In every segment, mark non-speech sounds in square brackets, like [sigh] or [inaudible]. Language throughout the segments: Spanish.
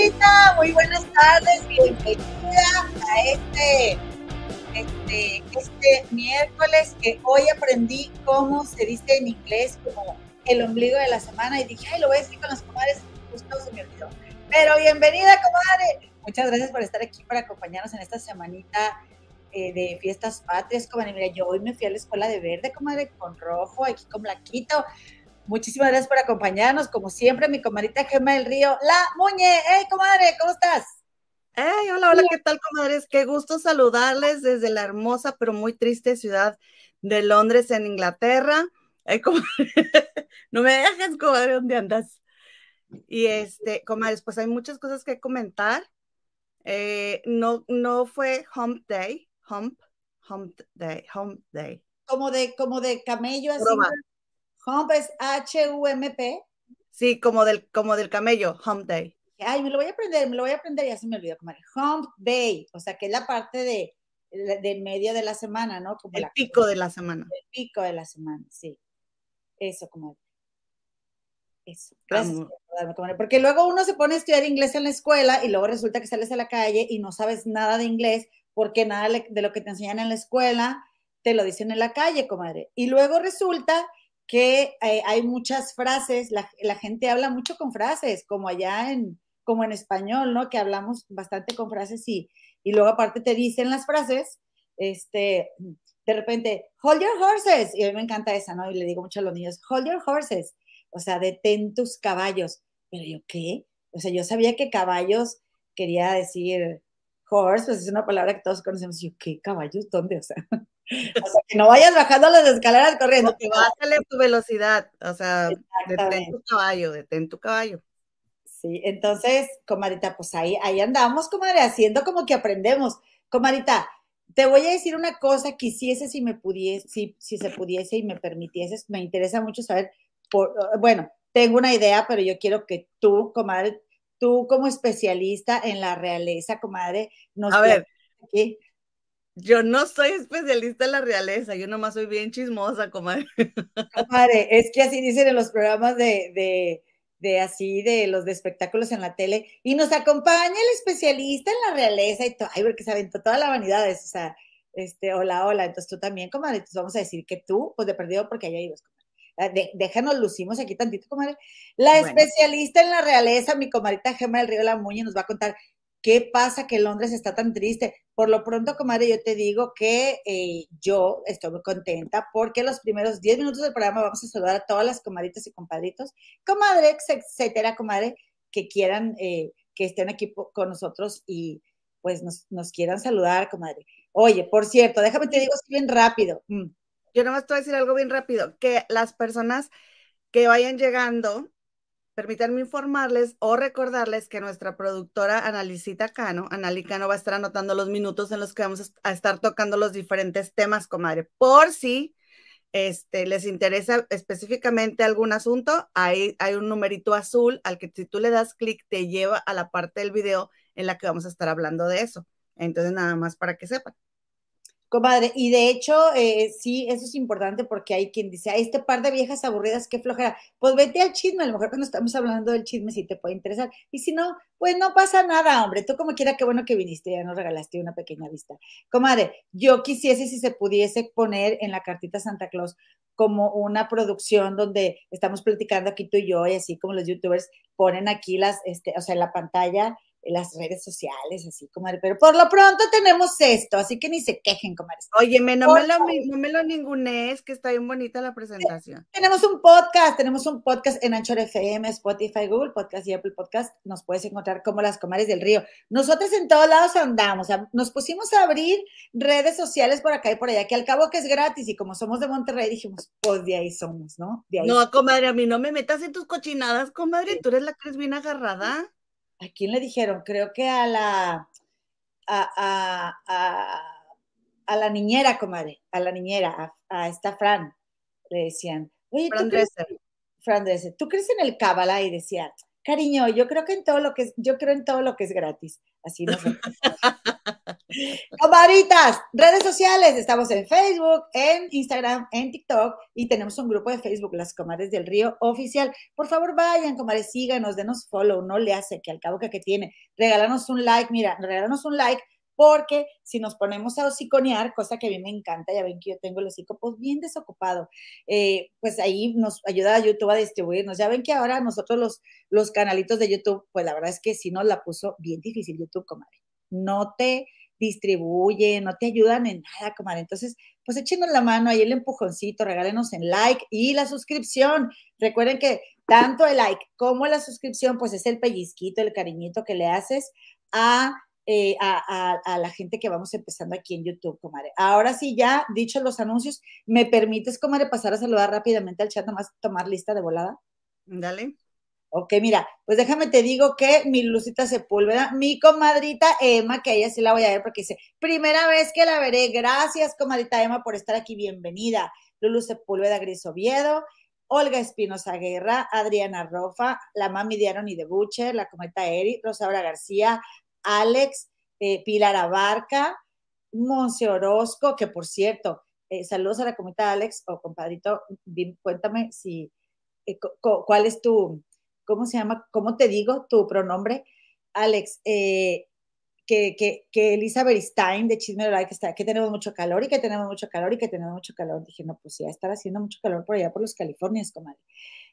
¿Qué tal? ¿Cómo estás, comadrita? Muy buenas tardes, bienvenida a este, este, este miércoles que hoy aprendí cómo se dice en inglés como el ombligo de la semana y dije, ay, lo voy a decir con las comadres, justo se me olvidó. Pero bienvenida, comadre. Muchas gracias por estar aquí para acompañarnos en esta semanita eh, de fiestas patrias, comadre. Mira, yo hoy me fui a la escuela de verde, comadre, con rojo, aquí con blanquito. Muchísimas gracias por acompañarnos, como siempre, mi comadrita Gemma del Río, la Muñe. Hey, comadre, ¿cómo estás? Hey, hola, hola, ¿qué tal, comadres? Qué gusto saludarles desde la hermosa pero muy triste ciudad de Londres, en Inglaterra. Hey, comadre, [laughs] no me dejes, comadre, ¿dónde andas? Y este, comadres, pues hay muchas cosas que comentar. Eh, no, no fue Hump Day, Hump, Hump Day, Hump Day. Como de, como de camello, así. Broma. Hump es H-U-M-P. Sí, como del, como del camello, Hump Day. Ay, me lo voy a aprender, me lo voy a aprender, ya se me olvidó, comadre. Hump Day, o sea, que es la parte de, del medio de la semana, ¿no? Como El la- pico de la semana. El pico de la semana, sí. Eso, comadre. Eso. Gracias por comadre. Porque luego uno se pone a estudiar inglés en la escuela y luego resulta que sales a la calle y no sabes nada de inglés porque nada de lo que te enseñan en la escuela te lo dicen en la calle, comadre. Y luego resulta que eh, hay muchas frases, la, la gente habla mucho con frases, como allá en, como en español, ¿no? Que hablamos bastante con frases y, y luego aparte te dicen las frases, este, de repente, hold your horses, y a mí me encanta esa, ¿no? Y le digo mucho a los niños, hold your horses, o sea, detén tus caballos. Pero yo, ¿qué? O sea, yo sabía que caballos quería decir horse, pues es una palabra que todos conocemos. Y yo, ¿qué caballos? ¿Dónde? O sea, [laughs] o sea, que no vayas bajando las escaleras corriendo. Que bájale tu velocidad, o sea, detén tu caballo, detén tu caballo. Sí, entonces, comadita, pues ahí, ahí andamos, comadre, haciendo como que aprendemos. Comadita, te voy a decir una cosa, quisiese si me pudiese, si, si se pudiese y me permitieses, me interesa mucho saber, por, bueno, tengo una idea, pero yo quiero que tú, comadre, tú como especialista en la realeza, comadre, nos A ver. aquí. Yo no soy especialista en la realeza, yo nomás soy bien chismosa, comadre. Comadre, es que así dicen en los programas de, de, de así, de los de espectáculos en la tele, y nos acompaña el especialista en la realeza y todo, ay, porque se aventó toda la vanidad, es, o sea, este, hola, hola, entonces tú también, comadre, entonces vamos a decir que tú, pues de perdido porque allá ibas, comadre. Ah, De, déjanos, lucimos aquí tantito, comadre. La Bueno. especialista en la realeza, mi comadrita Gema del Río La Muñe, nos va a contar qué pasa que Londres está tan triste. Por lo pronto, comadre, yo te digo que eh, yo estoy muy contenta porque los primeros 10 minutos del programa vamos a saludar a todas las comadritas y compadritos, comadres, etcétera, comadre, que quieran eh, que estén aquí con nosotros y pues nos, quieran saludar, comadre. Oye, por cierto, déjame te digo bien rápido. Mm, Yo nomás te voy a decir algo bien rápido, que las personas que vayan llegando, permítanme informarles o recordarles que nuestra productora Analicita Cano, Anali Cano va a estar anotando los minutos en los que vamos a estar tocando los diferentes temas, comadre, por si este, les interesa específicamente algún asunto, hay un numerito azul al que si tú le das clic te lleva a la parte del video en la que vamos a estar hablando de eso. Entonces, nada más para que sepan. Comadre, y de hecho, eh, sí, eso es importante porque hay quien dice, a este par de viejas aburridas, qué flojera. Pues vete al chisme, a lo mejor cuando estamos hablando del chisme sí te puede interesar. Y si no, pues no pasa nada, hombre. Tú como quiera, qué bueno que viniste, ya nos regalaste una pequeña vista. Comadre, yo quisiese si se pudiese poner en la cartita Santa Claus como una producción donde estamos platicando aquí tú y yo, y así como los youtubers ponen aquí las, este, o sea, en la pantalla las redes sociales, así, comadre. Pero por lo pronto tenemos esto, así que ni se quejen, comadres. Óyeme, no Por me, lo, no me lo ningunees, que está bien bonita la presentación. Tenemos un podcast, tenemos un podcast en Anchor FM, Spotify, Google Podcast y Apple Podcast. Nos puedes encontrar como las comadres del río. Nosotros en todos lados andamos. Nos pusimos a abrir redes sociales por acá y por allá, que al cabo que es gratis y como somos de Monterrey dijimos, pues de ahí somos, ¿no? De ahí. No, comadre, a mí no me metas en tus cochinadas, comadre. Tú eres la que eres bien agarrada. ¿A quién le dijeron? Creo que a la a, a, a, a la niñera, comadre, a la niñera, a, a esta Fran, le decían, oye, Fran ¿tú crees, Dresser. Fran Dresser, ¿tú crees en el cábala? Y decía, cariño, yo creo que en todo lo que es, yo creo en todo lo que es gratis. Así no sé. [laughs] Comadritas, redes sociales, estamos en Facebook, en Instagram, en TikTok y tenemos un grupo de Facebook, Las Comadres del Río Oficial. Por favor, vayan, comadres, síganos, denos follow, no le hace que al cabo que, que tiene. Regálanos un like, mira, regálanos un like porque si nos ponemos a hociconear, cosa que a mí me encanta, ya ven que yo tengo el hocico pues, bien desocupado, eh, pues ahí nos ayuda a YouTube a distribuirnos. Ya ven que ahora nosotros los, los canalitos de YouTube, pues la verdad es que sí nos la puso bien difícil YouTube, comadre. No te distribuye, no te ayudan en nada, comadre. Entonces, pues échenos la mano ahí el empujoncito, regálenos en like y la suscripción. Recuerden que tanto el like como la suscripción, pues es el pellizquito, el cariñito que le haces a, eh, a, a, la gente que vamos empezando aquí en YouTube, comadre. Ahora sí, ya dicho los anuncios, ¿me permites, comadre, pasar a saludar rápidamente al chat, nomás tomar lista de volada? Dale. Ok, mira, pues déjame te digo que mi Lucita Sepúlveda, mi comadrita Emma, que ella sí la voy a ver porque dice, primera vez que la veré, gracias comadrita Emma por estar aquí, bienvenida. Lulu Sepúlveda Gris Oviedo, Olga Espinosa Guerra, Adriana Rofa, la mami de Aaron y de Butcher, la comadrita Eri, Rosaura García, Alex, eh, Pilar Abarca, Monse Orozco, que por cierto, eh, saludos a la comadrita Alex o compadrito, cuéntame si, eh, cuál es tu ¿cómo se llama? ¿Cómo te digo tu pronombre? Alex, que, que, que, Elizabeth Stein de Chisme de que, está, que tenemos mucho calor y que tenemos mucho calor y que tenemos mucho calor. Dije, no, pues ya estar haciendo mucho calor por allá por los Californias, comadre.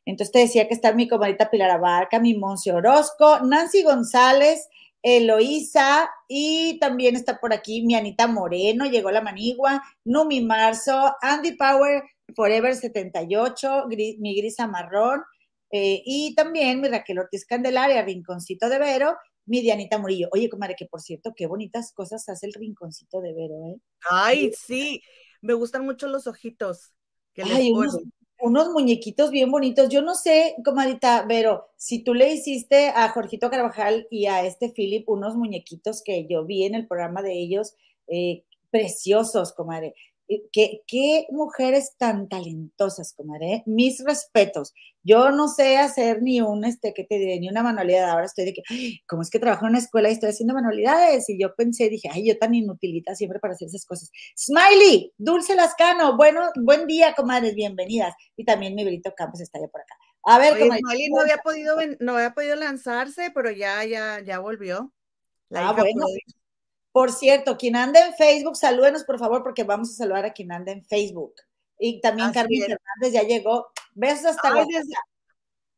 Entonces te decía que está mi comadita Pilar Abarca, mi Monse Orozco, Nancy González, Eloísa y también está por aquí mi Anita Moreno, llegó la manigua, Numi Marzo, Andy Power, Forever 78, mi Grisa Marrón, eh, y también mi Raquel Ortiz Candelaria, Rinconcito de Vero, mi Dianita Murillo. Oye, comadre, que por cierto, qué bonitas cosas hace el Rinconcito de Vero, ¿eh? Ay, sí, me gustan mucho los ojitos. Que Ay, unos, unos, muñequitos bien bonitos. Yo no sé, comadita, Vero, si tú le hiciste a Jorgito Carvajal y a este Philip unos muñequitos que yo vi en el programa de ellos, eh, preciosos, comadre. Eh, ¿Qué, qué, mujeres tan talentosas, comadre. Mis respetos. Yo no sé hacer ni un, este, que te diré, ni una manualidad. Ahora estoy de que, ¿cómo es que trabajo en una escuela y estoy haciendo manualidades? Y yo pensé, dije, ay, yo tan inutilita siempre para hacer esas cosas. Smiley, Dulce Lascano, bueno, buen día, comadres, bienvenidas. Y también mi Brito Campos está ya por acá. A ver, Oye, Smiley no había podido, no había podido lanzarse, pero ya, ya, ya volvió. La ah, bueno. Por cierto, quien anda en Facebook, salúdenos por favor, porque vamos a saludar a quien anda en Facebook. Y también Carmen Fernández ya llegó. Besos hasta Ay,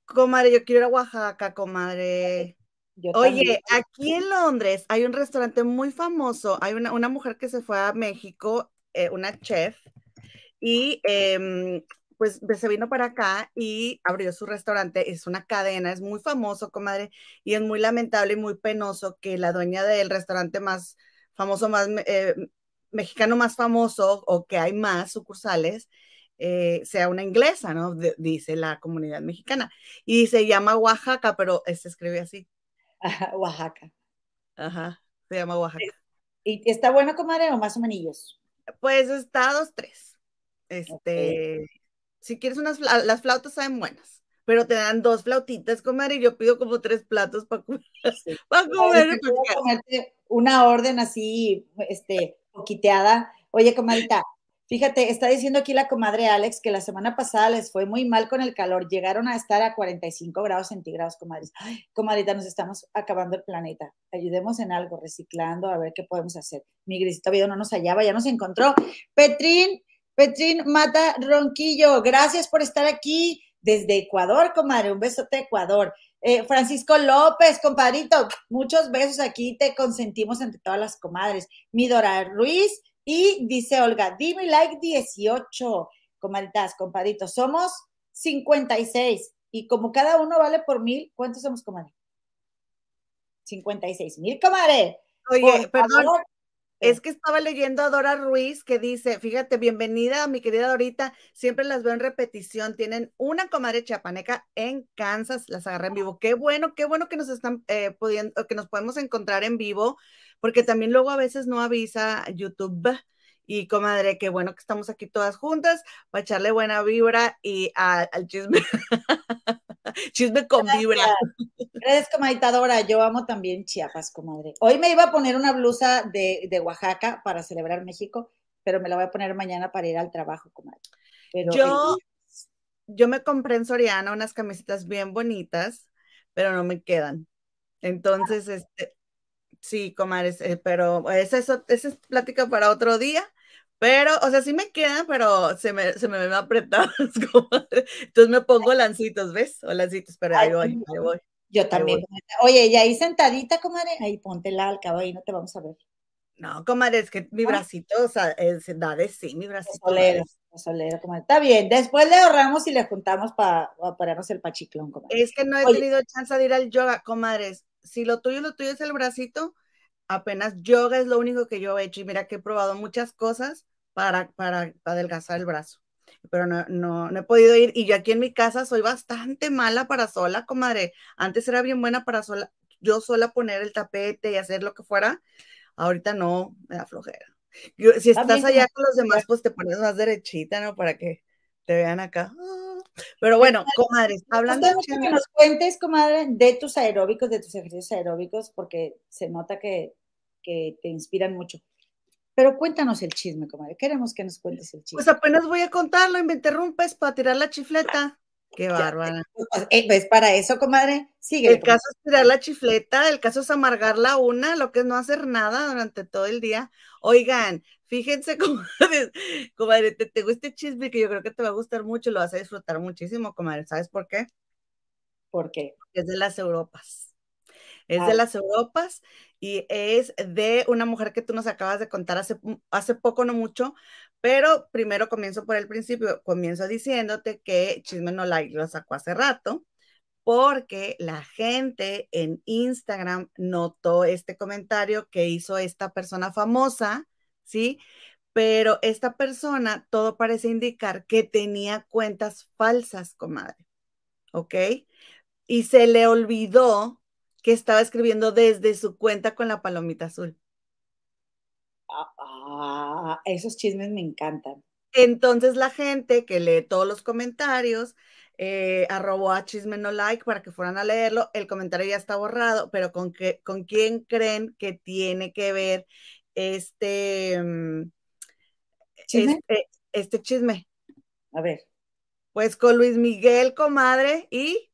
Comadre, yo quiero ir a Oaxaca, comadre. Oye, aquí en Londres hay un restaurante muy famoso. Hay una, una mujer que se fue a México, eh, una chef, y eh, pues se vino para acá y abrió su restaurante. Es una cadena, es muy famoso, comadre, y es muy lamentable y muy penoso que la dueña del restaurante más famoso, más eh, mexicano más famoso o que hay más sucursales, eh, sea una inglesa, ¿no? dice la comunidad mexicana. Y se llama Oaxaca, pero se escribe así. Oaxaca. Ajá, se llama Oaxaca. ¿Y está bueno, comadre, o más o menos? Pues está dos, tres. Este, si quieres unas, las flautas saben buenas, pero te dan dos flautitas, comadre, y yo pido como tres platos para comer. [laughs] comer. una orden así, este, poquiteada. Oye, comadita, fíjate, está diciendo aquí la comadre Alex que la semana pasada les fue muy mal con el calor, llegaron a estar a 45 grados centígrados, comadres. Ay, comadita, nos estamos acabando el planeta. Ayudemos en algo, reciclando, a ver qué podemos hacer. Mi grisito video no nos hallaba, ya nos encontró. Petrín, Petrín Mata Ronquillo, gracias por estar aquí desde Ecuador, comadre. Un besote Ecuador. Eh, Francisco López, compadrito, muchos besos aquí, te consentimos entre todas las comadres. Midora Ruiz y dice Olga, dime like 18, comadritas, compadritos. Somos 56 y como cada uno vale por mil, ¿cuántos somos, comadre? 56 mil, comadre. Oye, perdón, es que estaba leyendo a Dora Ruiz que dice, fíjate, bienvenida mi querida Dorita, siempre las veo en repetición, tienen una comadre chapaneca en Kansas, las agarré en vivo. Qué bueno, qué bueno que nos están eh, pudiendo, que nos podemos encontrar en vivo, porque también luego a veces no avisa YouTube. Y comadre, qué bueno que estamos aquí todas juntas para echarle buena vibra y al chisme. [laughs] Chisme con vibra. Gracias, comaditadora. Yo amo también Chiapas, comadre. Hoy me iba a poner una blusa de, de, Oaxaca para celebrar México, pero me la voy a poner mañana para ir al trabajo, comadre. Pero yo, yo me compré en Soriana unas camisetas bien bonitas, pero no me quedan. Entonces, este, sí, comadres, eh, pero esa es, esa es plática para otro día. Pero, o sea, sí me quedan, pero se me, se me ven apretadas. [laughs] Entonces me pongo lancitos, ¿ves? O lancitos, pero ahí voy, ahí voy. Yo también. Oye, y ahí sentadita, comadre, ahí ponte la al cabo, ahí no te vamos a ver. No, comadre, es que mi bracito, o sea, da de sí, mi bracito. Solero, solero, comadre. Está bien, después le ahorramos y le juntamos para pararnos el pachiclón, comadre. Es que no he tenido chance de ir al yoga, comadres. Si lo tuyo, lo tuyo es el bracito, apenas yoga es lo único que yo he hecho y mira que he probado muchas cosas para, para, adelgazar el brazo, pero no, no, no, he podido ir y yo aquí en mi casa soy bastante mala para sola, comadre. Antes era bien buena para sola, yo sola poner el tapete y hacer lo que fuera, ahorita no, me da flojera. si estás allá con los demás, pues te pones más derechita, ¿no? Para que te vean acá. Pero bueno, comadres, hablando de que nos cuentes, comadre, de tus aeróbicos, de tus ejercicios aeróbicos, porque se nota que, que te inspiran mucho. Pero cuéntanos el chisme, comadre. Queremos que nos cuentes el chisme. Pues apenas voy a contarlo y me interrumpes para tirar la chifleta. Qué bárbara. Pues, eh, pues para eso, comadre, sigue. El caso es tirar la chifleta, el caso es amargar la una, lo que es no hacer nada durante todo el día. Oigan, fíjense, [laughs] comadre, comadre te tengo este chisme que yo creo que te va a gustar mucho, lo vas a disfrutar muchísimo, comadre. ¿Sabes por qué? ¿Por qué? Es de las Europas. Es de ah. las Europas y es de una mujer que tú nos acabas de contar hace, hace poco, no mucho, pero primero comienzo por el principio, comienzo diciéndote que Chisme No lo sacó hace rato, porque la gente en Instagram notó este comentario que hizo esta persona famosa, ¿sí? Pero esta persona, todo parece indicar que tenía cuentas falsas, comadre, ¿ok? Y se le olvidó que estaba escribiendo desde su cuenta con la palomita azul. Ah, esos chismes me encantan. Entonces la gente que lee todos los comentarios eh, arrobó a chisme no like para que fueran a leerlo. El comentario ya está borrado, pero ¿con, qué, con quién creen que tiene que ver este mm, ¿Chisme? Este, este chisme? A ver. Pues con Luis Miguel, comadre, y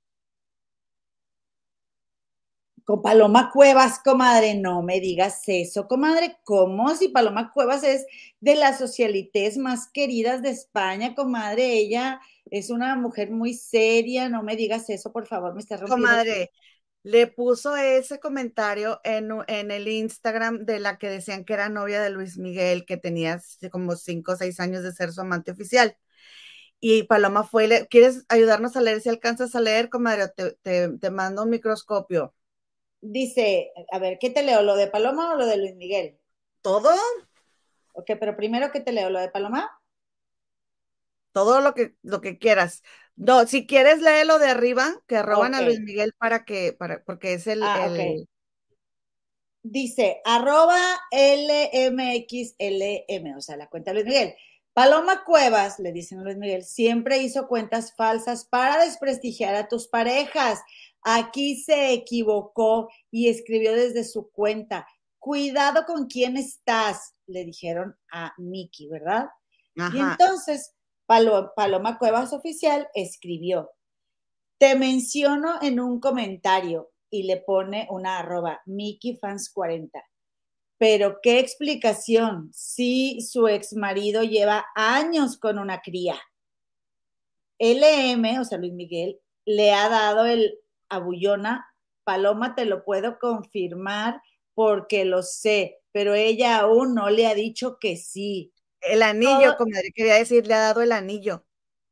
con Paloma Cuevas, comadre, no me digas eso, comadre, ¿cómo? Si Paloma Cuevas es de las socialites más queridas de España, comadre, ella es una mujer muy seria, no me digas eso, por favor, me está rompiendo. Comadre, le puso ese comentario en, en, el Instagram de la que decían que era novia de Luis Miguel, que tenía como cinco o seis años de ser su amante oficial. Y Paloma fue, ¿quieres ayudarnos a leer si alcanzas a leer, comadre? Te, te mando un microscopio dice, a ver, ¿qué te leo? ¿Lo de Paloma o lo de Luis Miguel? Todo. Ok, pero primero, ¿qué te leo? ¿Lo de Paloma? Todo lo que, lo que quieras. No, si quieres lo de arriba, que roban a Luis Miguel para que, para, porque es el, ah, Dice, arroba LMXLM, o sea, la cuenta de Luis Miguel. Paloma Cuevas, le dicen a Luis Miguel, siempre hizo cuentas falsas para desprestigiar a tus parejas. Aquí se equivocó y escribió desde su cuenta. Cuidado con quién estás, le dijeron a Miki, ¿verdad? Y entonces Paloma Cuevas Oficial escribió, te menciono en un comentario y le pone una arroba, Mickey Fans 40. Pero qué explicación si su ex marido lleva años con una cría. LM, o sea, Luis Miguel, le ha dado el Bullona, Paloma, te lo puedo confirmar porque lo sé, pero ella aún no le ha dicho que sí. El anillo, como quería decir, le ha dado el anillo.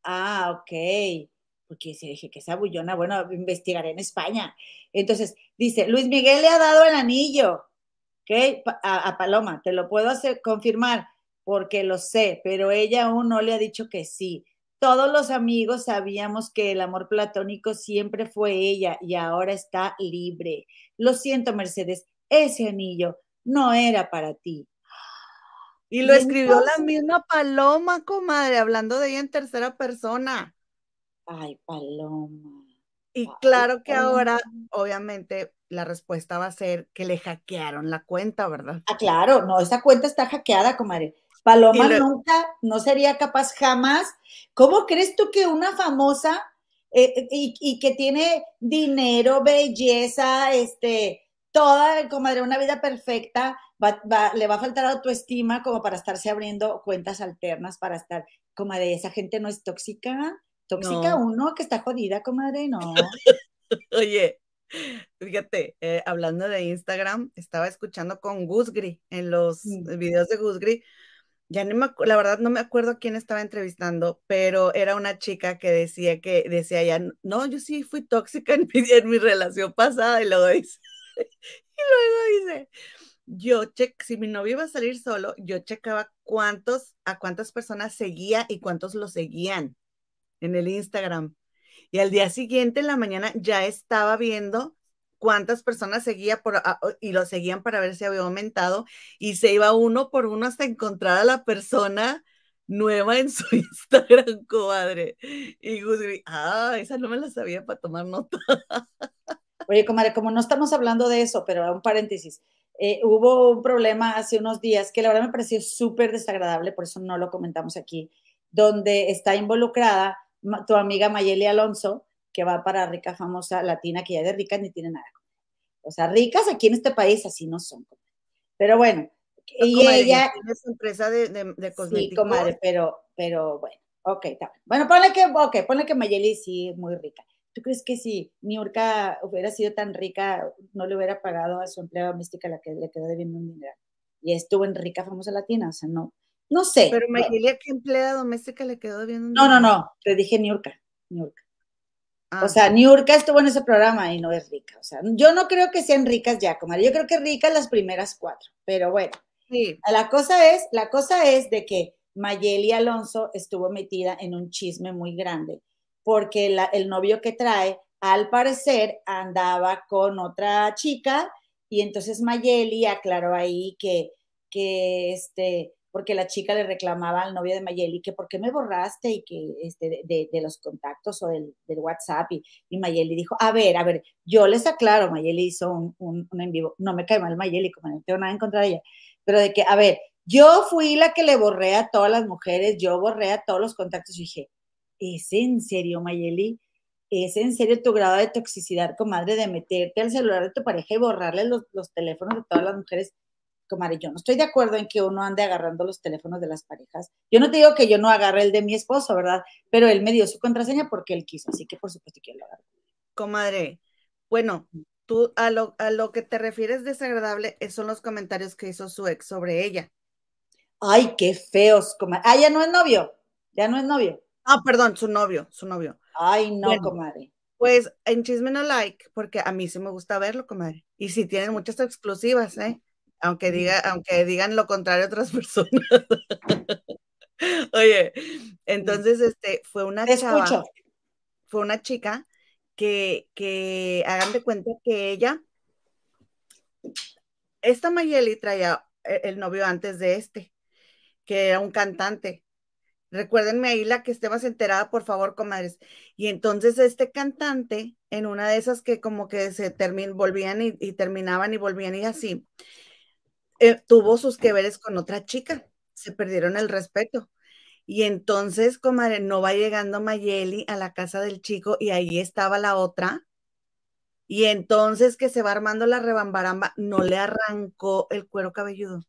Ah, ok. Porque si dije que esa bullona, bueno, investigaré en España. Entonces, dice, Luis Miguel le ha dado el anillo, ¿ok? A, a Paloma, te lo puedo hacer, confirmar porque lo sé, pero ella aún no le ha dicho que sí. Todos los amigos sabíamos que el amor platónico siempre fue ella y ahora está libre. Lo siento, Mercedes, ese anillo no era para ti. Y lo escribió la misma Paloma, comadre, hablando de ella en tercera persona. Ay, Paloma. Y claro que ahora, obviamente, la respuesta va a ser que le hackearon la cuenta, ¿verdad? Ah, claro, no, esa cuenta está hackeada, comadre. Paloma nunca, no sería capaz jamás. ¿Cómo crees tú que una famosa eh, eh, y, que tiene dinero, belleza, este, toda, comadre, una vida perfecta, le va a faltar autoestima como para estarse abriendo cuentas alternas, para estar, comadre, esa gente no es tóxica, tóxica uno que está jodida, comadre, no. [laughs] Oye, fíjate, eh, hablando de Instagram, estaba escuchando con Gusgri en los mm. videos de Gusgri ya no me la verdad no me acuerdo quién estaba entrevistando, pero era una chica que decía que decía ya, no, yo sí fui tóxica en mi, relación pasada y luego dice, [laughs] y luego dice, yo che, si mi novio iba a salir solo, yo checaba cuántos, a cuántas personas seguía y cuántos lo seguían en el Instagram. Y al día siguiente, en la mañana, ya estaba viendo cuántas personas seguía ah, y lo seguían para ver si había aumentado y se iba uno por uno hasta encontrar a la persona nueva en su [laughs] Instagram, comadre. Y Gusgri, ah, esa no me la sabía para tomar nota. Oye, comadre, como no estamos hablando de eso, pero un paréntesis, eh, hubo un problema hace unos días que la verdad me pareció súper desagradable, por eso no lo comentamos aquí, donde está involucrada tu amiga Mayeli Alonso, que va para rica, famosa, latina, que ya de ricas ni tiene nada. O sea, ricas aquí en este país así no son. Pero bueno, y ella... Es empresa de, de, cosméticos. Sí, comadre, pero, pero bueno, ok, está Bueno, ponle que, ok, ponle que Mayeli sí es muy rica. ¿Tú crees que si Niurka hubiera sido tan rica, no le hubiera pagado a su empleada doméstica la que le quedó debiendo un dinero? Y estuvo en rica, famosa latina, o sea, no, no sé. Pero Mayeli, ¿a qué empleada doméstica le quedó debiendo un dinero? No, no, no, te dije Niurka, Niurka. O ah. sea, Niurka estuvo en ese programa y no es rica. O sea, yo no creo que sean ricas ya, comadre. Yo creo que ricas las primeras cuatro. Pero bueno, sí. la cosa es, la cosa es de que Mayeli Alonso estuvo metida en un chisme muy grande, porque el novio que trae, al parecer, andaba con otra chica, y entonces Mayeli aclaró ahí que, que este, porque la chica le reclamaba al novio de Mayeli que por qué me borraste y que este, de, los contactos o del, WhatsApp y, y, Mayeli dijo, a ver, a ver, yo les aclaro, Mayeli hizo un, un, en vivo, no me cae mal Mayeli, como no tengo nada en contra de ella, pero de que, a ver, yo fui la que le borré a todas las mujeres, yo borré a todos los contactos y dije, ¿es en serio, Mayeli? ¿Es en serio tu grado de toxicidad, comadre, de meterte al celular de tu pareja y borrarle los, los teléfonos de todas las mujeres? Comadre, yo no estoy de acuerdo en que uno ande agarrando los teléfonos de las parejas. Yo no te digo que yo no agarre el de mi esposo, ¿verdad? Pero él me dio su contraseña porque él quiso, así que por supuesto que yo lo. Comadre, bueno, tú a lo, a lo que te refieres desagradable son los comentarios que hizo su ex sobre ella. Ay, qué feos, comadre. Ah, ya no es novio, ya no es novio. Ah, perdón, su novio, su novio. Ay, no, comadre. Pues en Chisme No Like, porque a mí sí me gusta verlo, comadre. Y sí tienen muchas exclusivas, ¿eh? Aunque, diga, aunque digan lo contrario otras [laughs] personas. Oye, entonces este fue una chava, fue una chica que, que hagan de cuenta que ella, esta Mayeli traía e, el novio antes de este, que era un cantante. Recuérdenme ahí la que esté más enterada, por favor, comadres. Y entonces este cantante, en una de esas que como que se termin, volvían y, y terminaban y volvían y así, eh, tuvo sus que veres con otra chica, se perdieron el respeto. Y entonces, comadre, no va llegando Mayeli a la casa del chico y ahí estaba la otra. Y entonces que se va armando la rebambaramba, no le arrancó el cuero cabelludo.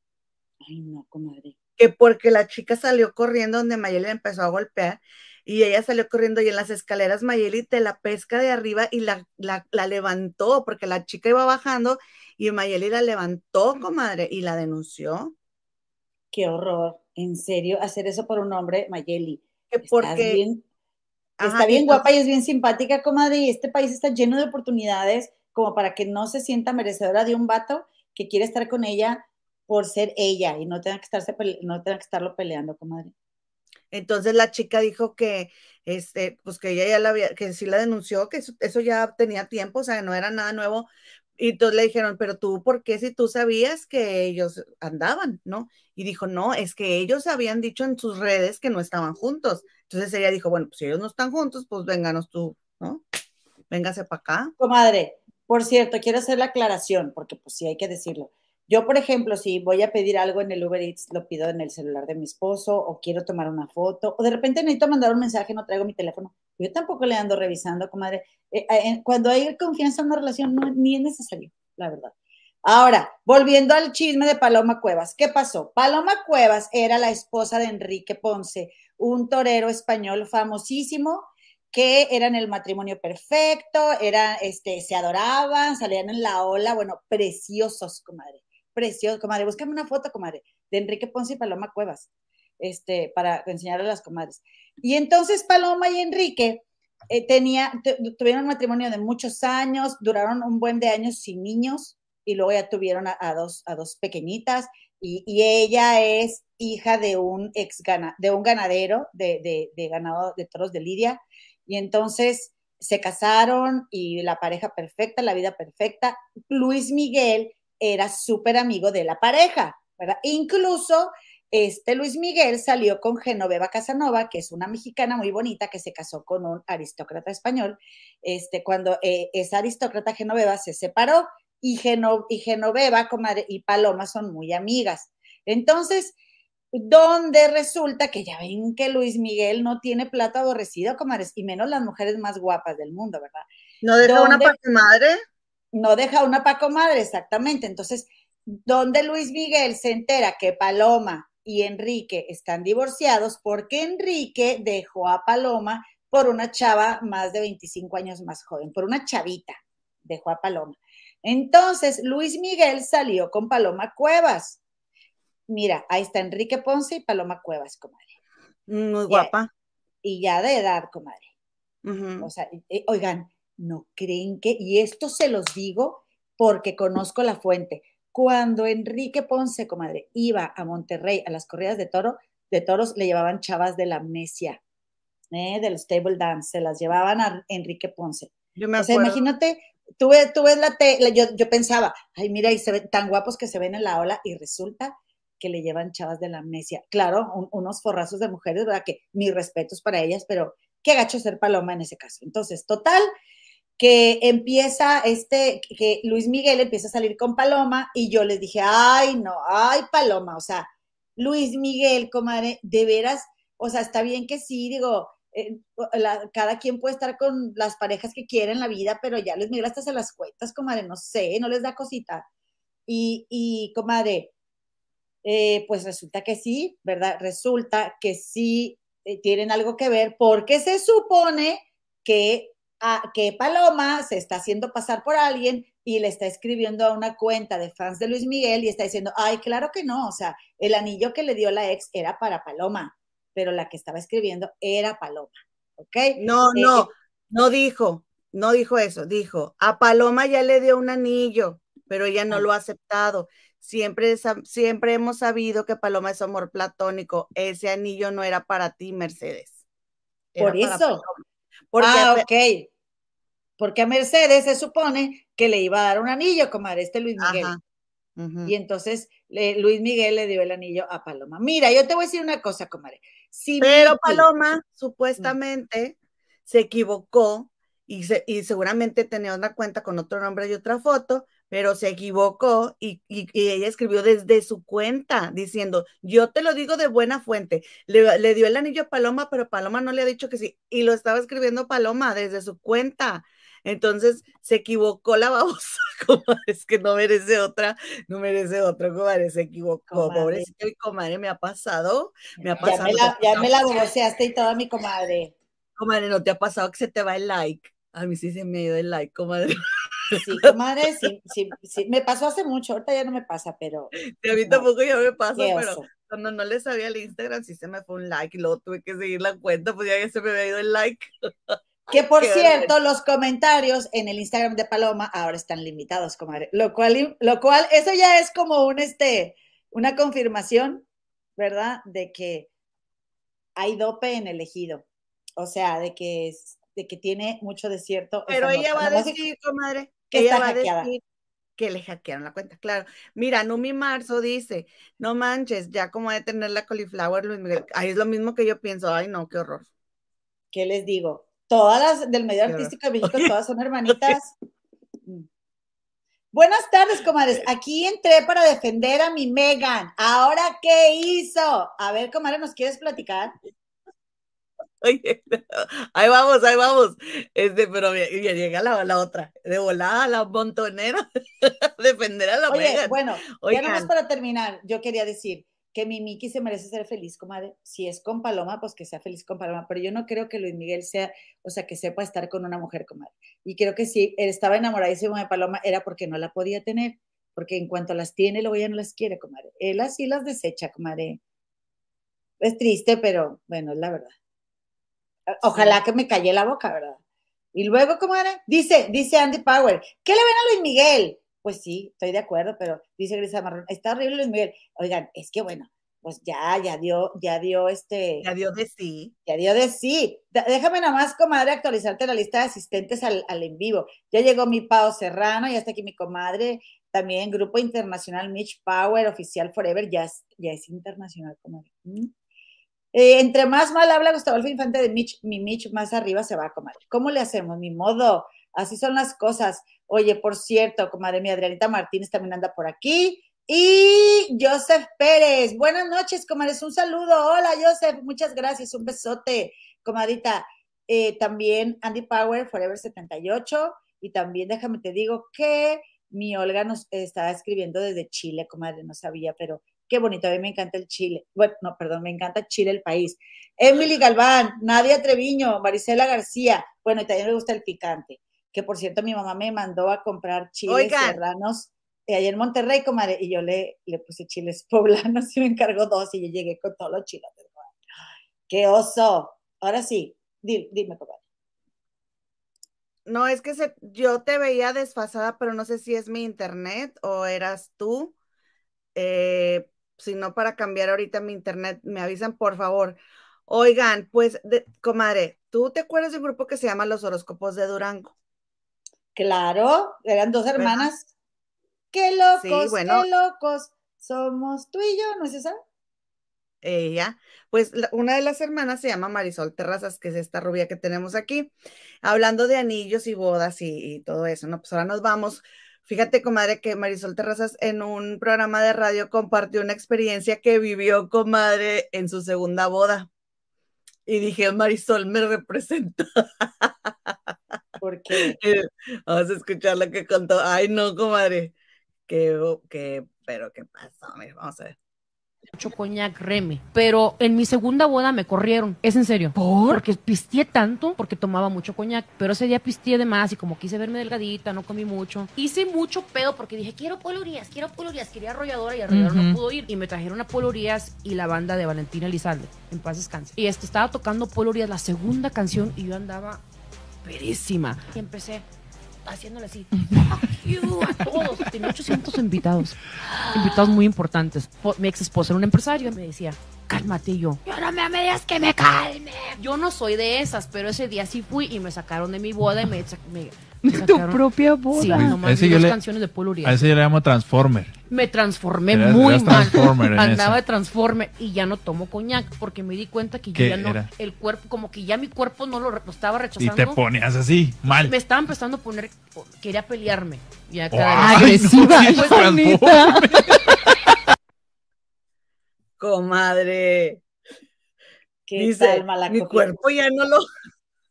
Ay, no, comadre. Que porque la chica salió corriendo donde Mayeli empezó a golpear y ella salió corriendo y en las escaleras Mayeli te la pesca de arriba y la, la, la levantó porque la chica iba bajando y Mayeli la levantó, comadre, y la denunció. Qué horror, en serio, hacer eso por un hombre, Mayeli. Porque bien, está bien guapa y es bien simpática, comadre, y este país está lleno de oportunidades como para que no se sienta merecedora de un vato que quiere estar con ella por ser ella y no tenga que, estarse, no tenga que estarlo peleando, comadre. Entonces la chica dijo que, este, pues que ella ya la había, que sí la denunció, que eso, eso, ya tenía tiempo, o sea, no era nada nuevo, y entonces le dijeron, pero tú, ¿por qué si tú sabías que ellos andaban, no? Y dijo, no, es que ellos habían dicho en sus redes que no estaban juntos. Entonces ella dijo, bueno, pues si ellos no están juntos, pues vénganos tú, ¿no? véngase para acá. Comadre, por cierto, quiero hacer la aclaración, porque pues sí hay que decirlo. Yo, por ejemplo, si voy a pedir algo en el Uber Eats, lo pido en el celular de mi esposo o quiero tomar una foto o de repente necesito mandar un mensaje, no traigo mi teléfono. Yo tampoco le ando revisando, comadre. Eh, eh, cuando hay confianza en una relación, no, ni es necesario, la verdad. Ahora, volviendo al chisme de Paloma Cuevas, ¿qué pasó? Paloma Cuevas era la esposa de Enrique Ponce, un torero español famosísimo que eran el matrimonio perfecto, eran, este, se adoraban, salían en la ola, bueno, preciosos, comadre, preciosos, comadre, búscame una foto, comadre, de Enrique Ponce y Paloma Cuevas, este, para enseñarle a las comadres. Y entonces Paloma y Enrique eh, tenía, tuvieron un matrimonio de muchos años, duraron un buen de años sin niños, y luego ya tuvieron a, dos, a dos pequeñitas y, ella es hija de un ex gana, de un ganadero de, de, ganado de toros de Lidia y entonces se casaron y la pareja perfecta, la vida perfecta. Luis Miguel era súper amigo de la pareja, ¿verdad? Incluso este Luis Miguel salió con Genoveva Casanova, que es una mexicana muy bonita que se casó con un aristócrata español. Este, cuando eh, esa aristócrata Genoveva se separó, y, Genoveva y Paloma son muy amigas. Entonces, donde resulta que ya ven que Luis Miguel no tiene plato aborrecido, comadres, y menos las mujeres más guapas del mundo, ¿verdad? ¿No deja una pa' madre? No deja una pa' madre, exactamente. Entonces, donde Luis Miguel se entera que Paloma y Enrique están divorciados porque Enrique dejó a Paloma por una chava más de 25 años más joven, por una chavita, dejó a Paloma. Entonces, Luis Miguel salió con Paloma Cuevas. Mira, ahí está Enrique Ponce y Paloma Cuevas, comadre. Muy guapa. Y ya, de edad, comadre. O sea, oigan, no creen que, y esto se los digo porque conozco la fuente. Cuando Enrique Ponce, comadre, iba a Monterrey a las corridas de toro, de toros, le llevaban chavas de la amnesia, ¿eh? del stable dance, se las llevaban a Enrique Ponce. Yo me o sea, imagínate tú ves, tú ves la tela, yo, yo pensaba, ay, mira, y se ven tan guapos que se ven en la ola, y resulta que le llevan chavas de la amnesia. Claro, unos forrazos de mujeres, ¿verdad? Que mis respetos para ellas, pero qué gacho ser paloma en ese caso. Entonces, total, que empieza este, que Luis Miguel empieza a salir con Paloma, y yo les dije, ay, no, ay, Paloma, o sea, Luis Miguel, comadre, de veras, o sea, está bien que sí, digo, eh, cada quien puede estar con las parejas que quiera en la vida, pero ya les Miguel hasta se las cuentas, comadre, no sé, no les da cosita. Y, y comadre, eh, pues resulta que sí, ¿verdad? Resulta que sí eh, tienen algo que ver porque se supone que, a, que Paloma se está haciendo pasar por alguien y le está escribiendo a una cuenta de fans de Luis Miguel y está diciendo, ay, claro que no, o sea, el anillo que le dio la ex era para Paloma pero la que estaba escribiendo era Paloma, ¿ok? No, eh, no, no dijo, no dijo eso, dijo, a Paloma ya le dio un anillo, pero ella no lo ha aceptado. Siempre, siempre hemos sabido que Paloma es amor platónico. Ese anillo no era para ti, Mercedes. Por eso. Ah, ok. Porque a Mercedes se supone que le iba a dar un anillo, como a este Luis Miguel. Y entonces Luis Miguel le dio el anillo a Paloma. Mira, yo te voy a decir una cosa, comadre. Pero Paloma supuestamente se equivocó y, y, seguramente tenía una cuenta con otro nombre y otra foto, pero se equivocó y, ella escribió desde su cuenta diciendo, yo te lo digo de buena fuente. Le, le, dio el anillo a Paloma, pero Paloma no le ha dicho que sí. Y lo estaba escribiendo Paloma desde su cuenta. Entonces se equivocó la [laughs] babosa, como es que no merece otra, no merece otro, comadre, se equivocó. Pobrecito y comadre, me ha pasado, me ha pasado. Ya me la, baboseaste y toda mi comadre. Comadre, ¿no te ha pasado que se te va el like? A mí sí se me ha ido el like, comadre. Sí, [laughs] comadre, sí, sí, sí, me pasó hace mucho, ahorita ya no me pasa, pero. a mí tampoco ya me pasa, pero cuando no le sabía el Instagram sí se me fue un like y luego tuve que seguir la cuenta, pues ya se me había ido el like. [laughs] Que por cierto, los comentarios en el Instagram de Paloma ahora están limitados, comadre. Lo cual, lo cual, eso ya es como un este, una confirmación, ¿verdad? De que hay dope en el ejido. O sea, de que, de que tiene mucho desierto. Pero ella va a decir, comadre, que ella va a decir que le hackearon la cuenta. Claro. Mira, Numi Marzo dice, no manches, ya como de tener la cauliflower Luis Miguel. Ahí es lo mismo que yo pienso. Ay, no, qué horror. ¿Qué les digo? Todas las del medio artístico de México, todas son hermanitas. Mm. Buenas tardes, comadres. Aquí entré para defender a mi Megan. ¿Ahora qué hizo? A ver, comadre, ¿nos quieres platicar? Oye, [laughs] ahí vamos, ahí vamos. Este, pero ya llega la, la, otra, de volada, la montonera, [laughs] defender a la Oye, bueno, ya nomás para terminar, yo quería decir que mi Miki se merece ser feliz, comadre. Si es con Paloma, pues que sea feliz con Paloma, pero yo no creo que Luis Miguel sea, o sea, que sepa estar con una mujer, comadre. Y creo que si él estaba enamoradísimo de Paloma, era porque no la podía tener, porque en cuanto las tiene, luego ya no las quiere, comadre. Él así las desecha, comadre. Es triste, pero bueno, es la verdad. Ojalá que me calle la boca, ¿verdad? Y luego, ¿cómo era? Dice, dice Andy Power, ¿qué le ven a Luis Miguel? Pues sí, estoy de acuerdo, pero dice Grisa Marrón, está horrible Luis Miguel. Oigan, es que bueno, pues ya, ya dio, ya dio este. Ya dio de sí. Ya dio de sí. Déjame nada más, comadre, actualizarte la lista de asistentes al, al en vivo. Ya llegó mi Pau Serrano, ya está aquí mi comadre, también Grupo Internacional Mitch Power, Oficial Forever, ya es, ya es internacional, comadre. ¿Mm? Eh, entre más mal habla Gustavo Alfa Infante de Mitch, mi Mitch más arriba se va a comer. ¿Cómo le hacemos? Mi modo. Así son las cosas. Oye, por cierto, comadre mi Adrianita Martínez también anda por aquí. Y Joseph Pérez. Buenas noches, comadres. Un saludo. Hola, Joseph. Muchas gracias. Un besote, comadita. Eh, también Andy Power, Forever 78. Y también déjame te digo que mi Olga nos estaba escribiendo desde Chile, comadre, no sabía, pero Qué bonito, a mí me encanta el Chile. Bueno, no, perdón, me encanta Chile, el país. Emily Galván, Nadia Treviño, Marisela García. Bueno, y también me gusta el picante. Que por cierto, mi mamá me mandó a comprar chiles serranos eh, allá en Monterrey, comadre, y yo le, le puse chiles [laughs] poblanos y me encargó dos y yo llegué con todos los chiles. ¡Qué oso! Ahora sí, dime, dime comadre. No, es que se, yo te veía desfasada, pero no sé si es mi internet o eras tú. Eh, si no para cambiar ahorita mi internet, me avisan por favor. Oigan, pues, comadre, ¿tú te acuerdas de un grupo que se llama Los Horóscopos de Durango? Claro, eran dos hermanas. Qué locos, qué locos. Somos tú y yo, ¿no es esa? Ella, pues una de las hermanas se llama Marisol Terrazas, que es esta rubia que tenemos aquí, hablando de anillos y bodas y, y todo eso, ¿no? Pues ahora nos vamos Fíjate, comadre, que Marisol Terrazas en un programa de radio compartió una experiencia que vivió, comadre, en su segunda boda. Y dije, Marisol me representa. [laughs] ¿Por qué? Vamos a escuchar lo que contó. Ay, no, comadre. Que, que, pero ¿qué pasó? Vamos a ver mucho coñac reme. Pero en mi segunda boda me corrieron. Es en serio. ¿Por? Porque pisteé tanto porque tomaba mucho coñac. Pero ese día pisteé de más y como quise verme delgadita, no comí mucho. Hice mucho pedo porque dije, quiero polorías, quiero polorías. Quería arrolladora y arrolladora no pudo ir. Y me trajeron a polorías y la banda de Valentina Elizalde. En paz descanse. Y este, estaba tocando polorías, la segunda canción, y yo andaba perísima. Y empecé haciéndole así, a todos. Tenía 800 invitados, invitados muy importantes. Mi ex esposa era un empresario y me decía, cálmate yo. Yo no me digas que me calme. Yo no soy de esas, pero ese día sí fui y me sacaron de mi boda y me, me tu propia boda. Sí, nomás ese dos canciones de Paul A ese yo le llamo Transformer. Me transformé muy mal. [laughs] Andaba de Transformer y ya no tomo coñac porque me di cuenta que yo ya no, el cuerpo, como que ya mi cuerpo no lo, estaba rechazando. Y te ponías así, mal. Me estaba empezando a poner, quería pelearme. Ya oh, agresiva. Comadre. ¿Qué Dice, mi cuerpo ya no lo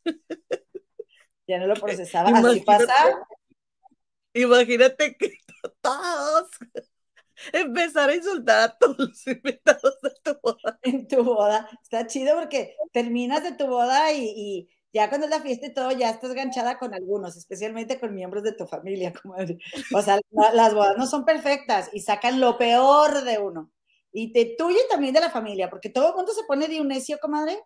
[laughs] ya no lo procesaba. Así pasa. Imagínate que todos [laughs] empezar a insultar a todos los invitados de tu boda. En tu boda. Está chido porque terminas de tu boda y, ya cuando es la fiesta y todo, ya estás ganchada con algunos, especialmente con miembros de tu familia. [laughs] o sea, las bodas no son perfectas y sacan lo peor de uno. Y te tuyo también de la familia, porque todo el mundo se pone de un necio, comadre.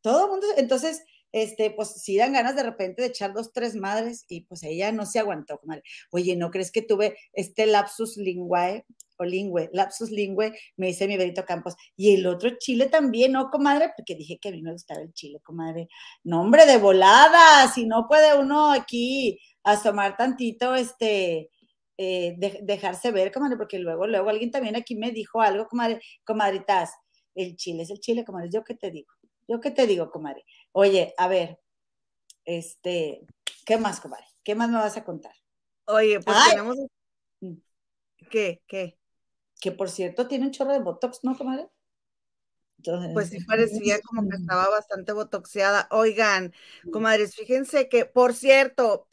Todo el mundo, entonces este, pues sí dan ganas de repente de echar dos, tres madres y pues ella no se aguantó, comadre. Oye, ¿no crees que tuve este lapsus linguae o lingüe, lapsus lingüe, me dice mi Benito Campos, y el otro chile también, ¿no, comadre? Porque dije que a mí me gustaba el chile, comadre. No, hombre, de volada, si no puede uno aquí asomar tantito, este, eh, dejarse ver, comadre, porque luego, luego alguien también aquí me dijo algo, comadre, comadritas, el chile es el chile, comadre, yo qué te digo, yo qué te digo, comadre. Oye, a ver, Este, ¿qué más, comadre? ¿Qué más me vas a contar? Oye, pues Ay. tenemos. Mm. ¿Qué? ¿Qué? Que por cierto tiene un chorro de botox, ¿no, comadre? Entonces, Pues sí [laughs] parecía como que estaba bastante botoxeada. Oigan, comadres, fíjense que, por cierto,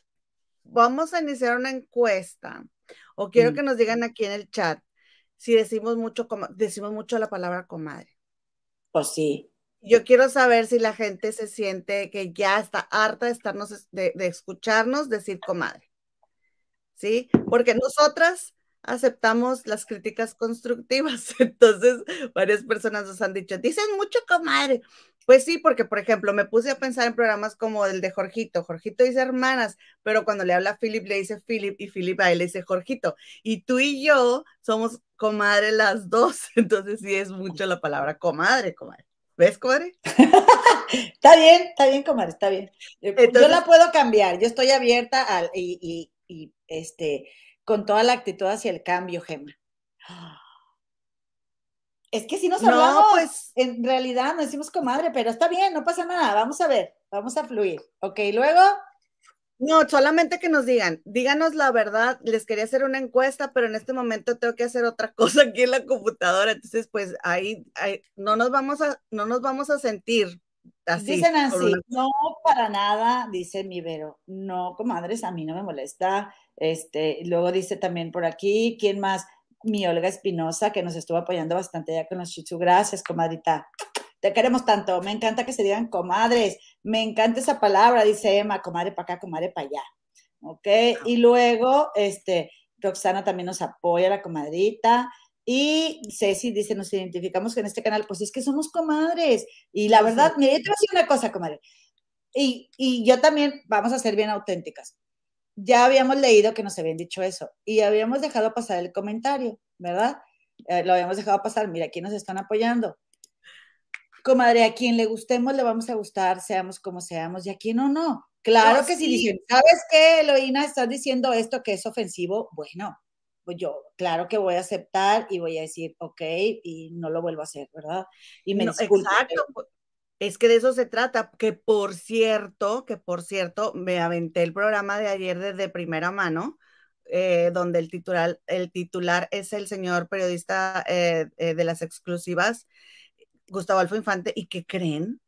vamos a iniciar una encuesta. O quiero Mm. que nos digan aquí en el chat si decimos mucho, decimos mucho la palabra comadre. Pues sí. Yo quiero saber si la gente se siente que ya está harta de estarnos, es- de, de escucharnos decir comadre. ¿Sí? Porque nosotras aceptamos las críticas constructivas. [laughs] Entonces, varias personas nos han dicho, dicen mucho comadre. Pues sí, porque por ejemplo, me puse a pensar en programas como el de Jorgito. Jorgito dice hermanas, pero cuando le habla a Philip le dice Philip y Philip a él le dice Jorgito. Y tú y yo somos comadre las dos. [laughs] Entonces sí es mucho la palabra comadre, comadre. ¿Ves, comadre? [laughs] Está bien, está bien, comadre, está bien. Eh, yo la puedo cambiar, yo estoy abierta al, y, y- y, este, con toda la actitud hacia el cambio, Gema. [gasps] Es que si nos No, hablamos, pues- en realidad no decimos comadre, pero está bien, no pasa nada, vamos a ver, vamos a fluir. Ok, luego, No, solamente que nos digan, díganos la verdad, les quería hacer una encuesta, pero en este momento tengo que hacer otra [laughs] cosa aquí en la computadora, entonces pues ahí, ahí no nos vamos a, no nos vamos a sentir así. dice por Nancy, una- no para nada, dice mi Vero, no, comadres, a mí no me molesta. Este, luego dice también por aquí, ¿quién más? Mi Olga Espinosa, que nos estuvo apoyando bastante ya con los Tzu. Gracias, comadrita. Te queremos tanto. Me encanta que se digan comadres. Me encanta esa palabra, dice Emma, comadre para acá, comadre para allá. ¿Ok? Y luego, este, Roxana también nos apoya, la comadrita. Y Ceci dice, nos identificamos con este canal. Pues es que somos comadres. Y la verdad, mira, yo te voy a decir una cosa, comadre. Y, y yo también, vamos a ser bien auténticas. Ya habíamos leído que nos habían dicho eso y habíamos dejado pasar el comentario, ¿verdad? Eh, lo habíamos dejado pasar. Mira, aquí nos están apoyando. Comadre, a quien le gustemos le vamos a gustar, seamos como seamos, y a quien no, no. Claro que si sí. dicen, ¿sabes qué, Eloína? Estás diciendo esto que es ofensivo. Bueno, pues yo, claro que voy a aceptar y voy a decir, ok, y no lo vuelvo a hacer, ¿verdad? Y me No, disculpo. exacto. pues, Es que de eso se trata, que por cierto, que por cierto, me aventé el programa de ayer de, de primera mano, eh, donde el titular, el titular es el señor periodista eh, eh, de las exclusivas, Gustavo Alfo Infante, ¿y qué creen?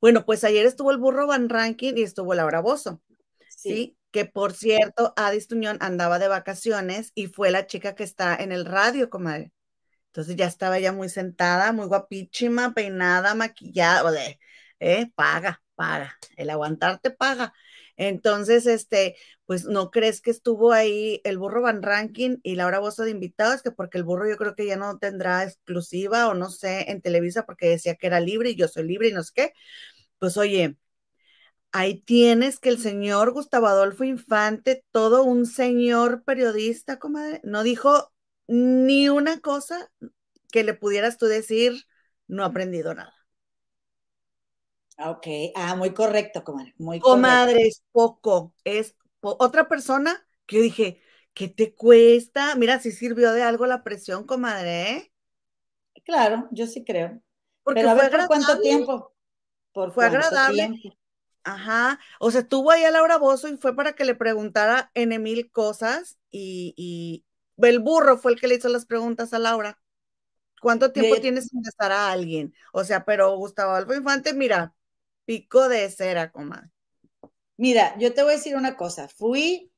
Bueno, pues ayer estuvo el burro Van Ranking y estuvo Laura Bozo, ¿sí? Que por cierto, Adis Tuñón andaba de vacaciones y fue la chica que está en el radio, comadre. Entonces ya estaba ya muy sentada, muy guapísima, peinada, maquillada, o de, eh, paga, paga, el aguantarte paga. Entonces, este, pues no crees que estuvo ahí el burro Van Ranking y Laura Bozo de invitados, que porque el burro yo creo que ya no tendrá exclusiva o no sé en Televisa porque decía que era libre y yo soy libre y no sé qué. Pues oye, ahí tienes que el señor Gustavo Adolfo Infante, todo un señor periodista, comadre, no dijo ni una cosa que le pudieras tú decir, no ha aprendido nada. Ah, Ok, ah, muy correcto, comadre, muy correcto. Comadre, es poco, es po- otra persona que yo dije, ¿qué te cuesta? Mira, si sirvió de algo la presión, comadre, ¿eh? Claro, yo sí creo. Porque Pero a fue ver, ¿por cuánto tiempo? ¿Por Fue cuánto agradable. tiempo? Ajá, o sea, tuvo ahí a Laura Bozo y fue para que le preguntara en mil cosas y, y el burro fue el que le hizo las preguntas a Laura. ¿Cuánto tiempo tienes sin besar a alguien? O sea, pero Gustavo Adolfo Infante, mira, pico de cera, comadre. Mira, yo te voy a decir una cosa. Fui,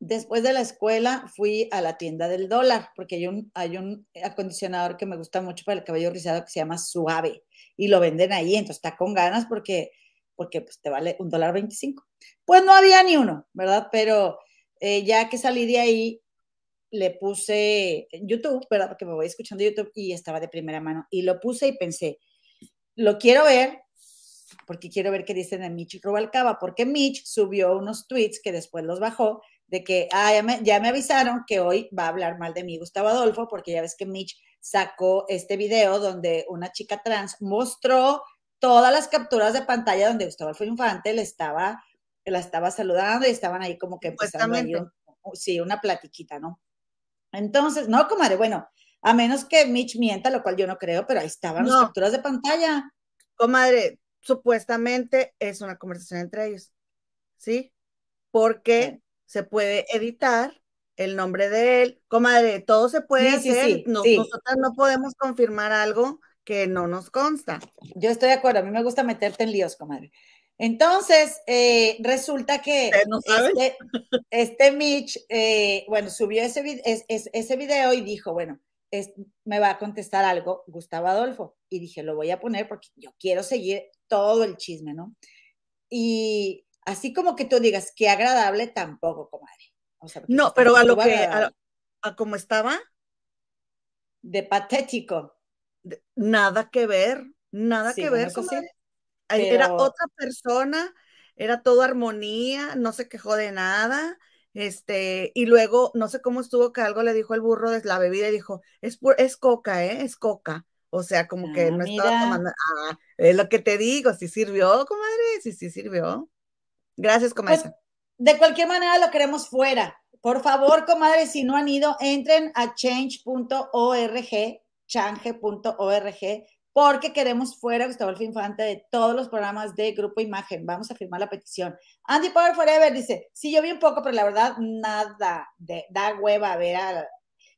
después de la escuela, fui a la tienda del dólar, porque hay un, hay un acondicionador que me gusta mucho para el cabello rizado que se llama Suave, y lo venden ahí, entonces está con ganas porque, porque pues, te vale un dólar veinticinco. Pues no había ni uno, ¿verdad? Pero eh, ya que salí de ahí, le puse YouTube, ¿verdad? Porque me voy escuchando YouTube y estaba de primera mano, y lo puse y pensé, lo quiero ver, porque quiero ver qué dicen de Mitch Rubalcaba, porque Mitch subió unos tweets que después los bajó, de que, ah, ya me, ya me avisaron que hoy va a hablar mal de mí Gustavo Adolfo, porque ya ves que Mitch sacó este video donde una chica trans mostró todas las capturas de pantalla donde Gustavo Adolfo Infante le estaba, la estaba saludando y estaban ahí como que empezando ahí un- sí, una platiquita, ¿no? Entonces, no, comadre, bueno, a menos que Mitch mienta, lo cual yo no creo, pero ahí estaban las capturas de pantalla. Comadre, supuestamente es una conversación entre ellos. ¿sí? Porque se puede editar el nombre de él. Comadre, todo se puede Sí, hacer. sí, Nos- sí. Nosotras no podemos confirmar algo que no nos consta. Yo estoy de acuerdo, a mí me gusta meterte en líos, comadre. Entonces, eh, resulta que este, este Mitch, eh, bueno, subió ese, vid- es- es- ese video y dijo, bueno, es- me va a contestar algo Gustavo Adolfo. Y dije, lo voy a poner porque yo quiero seguir todo el chisme, ¿no? Y así como que tú digas, qué agradable, tampoco, comadre. O sea, porque No, pero a lo que, a, a como estaba, De patético. de- nada que ver, nada Sí, que ver, sí, Era otra persona, era todo armonía, no se quejó de nada. Este, y luego, no sé cómo estuvo que algo le dijo el burro de la bebida y dijo, es, es coca, ¿eh? Es coca. O sea, como que Ah, no estaba mira. tomando. Ah, es lo que te digo, sí sirvió, comadre, sí, sí sirvió. Gracias, Pues, comadre. de cualquier manera lo queremos fuera. Por favor, comadres, si no han ido, entren a change.org, change.org, porque queremos fuera a Gustavo Infante de todos los programas de Grupo Imagen. Vamos a firmar la petición. Andy Power Forever dice, sí, yo vi un poco, pero la verdad, nada, de, da hueva ver a...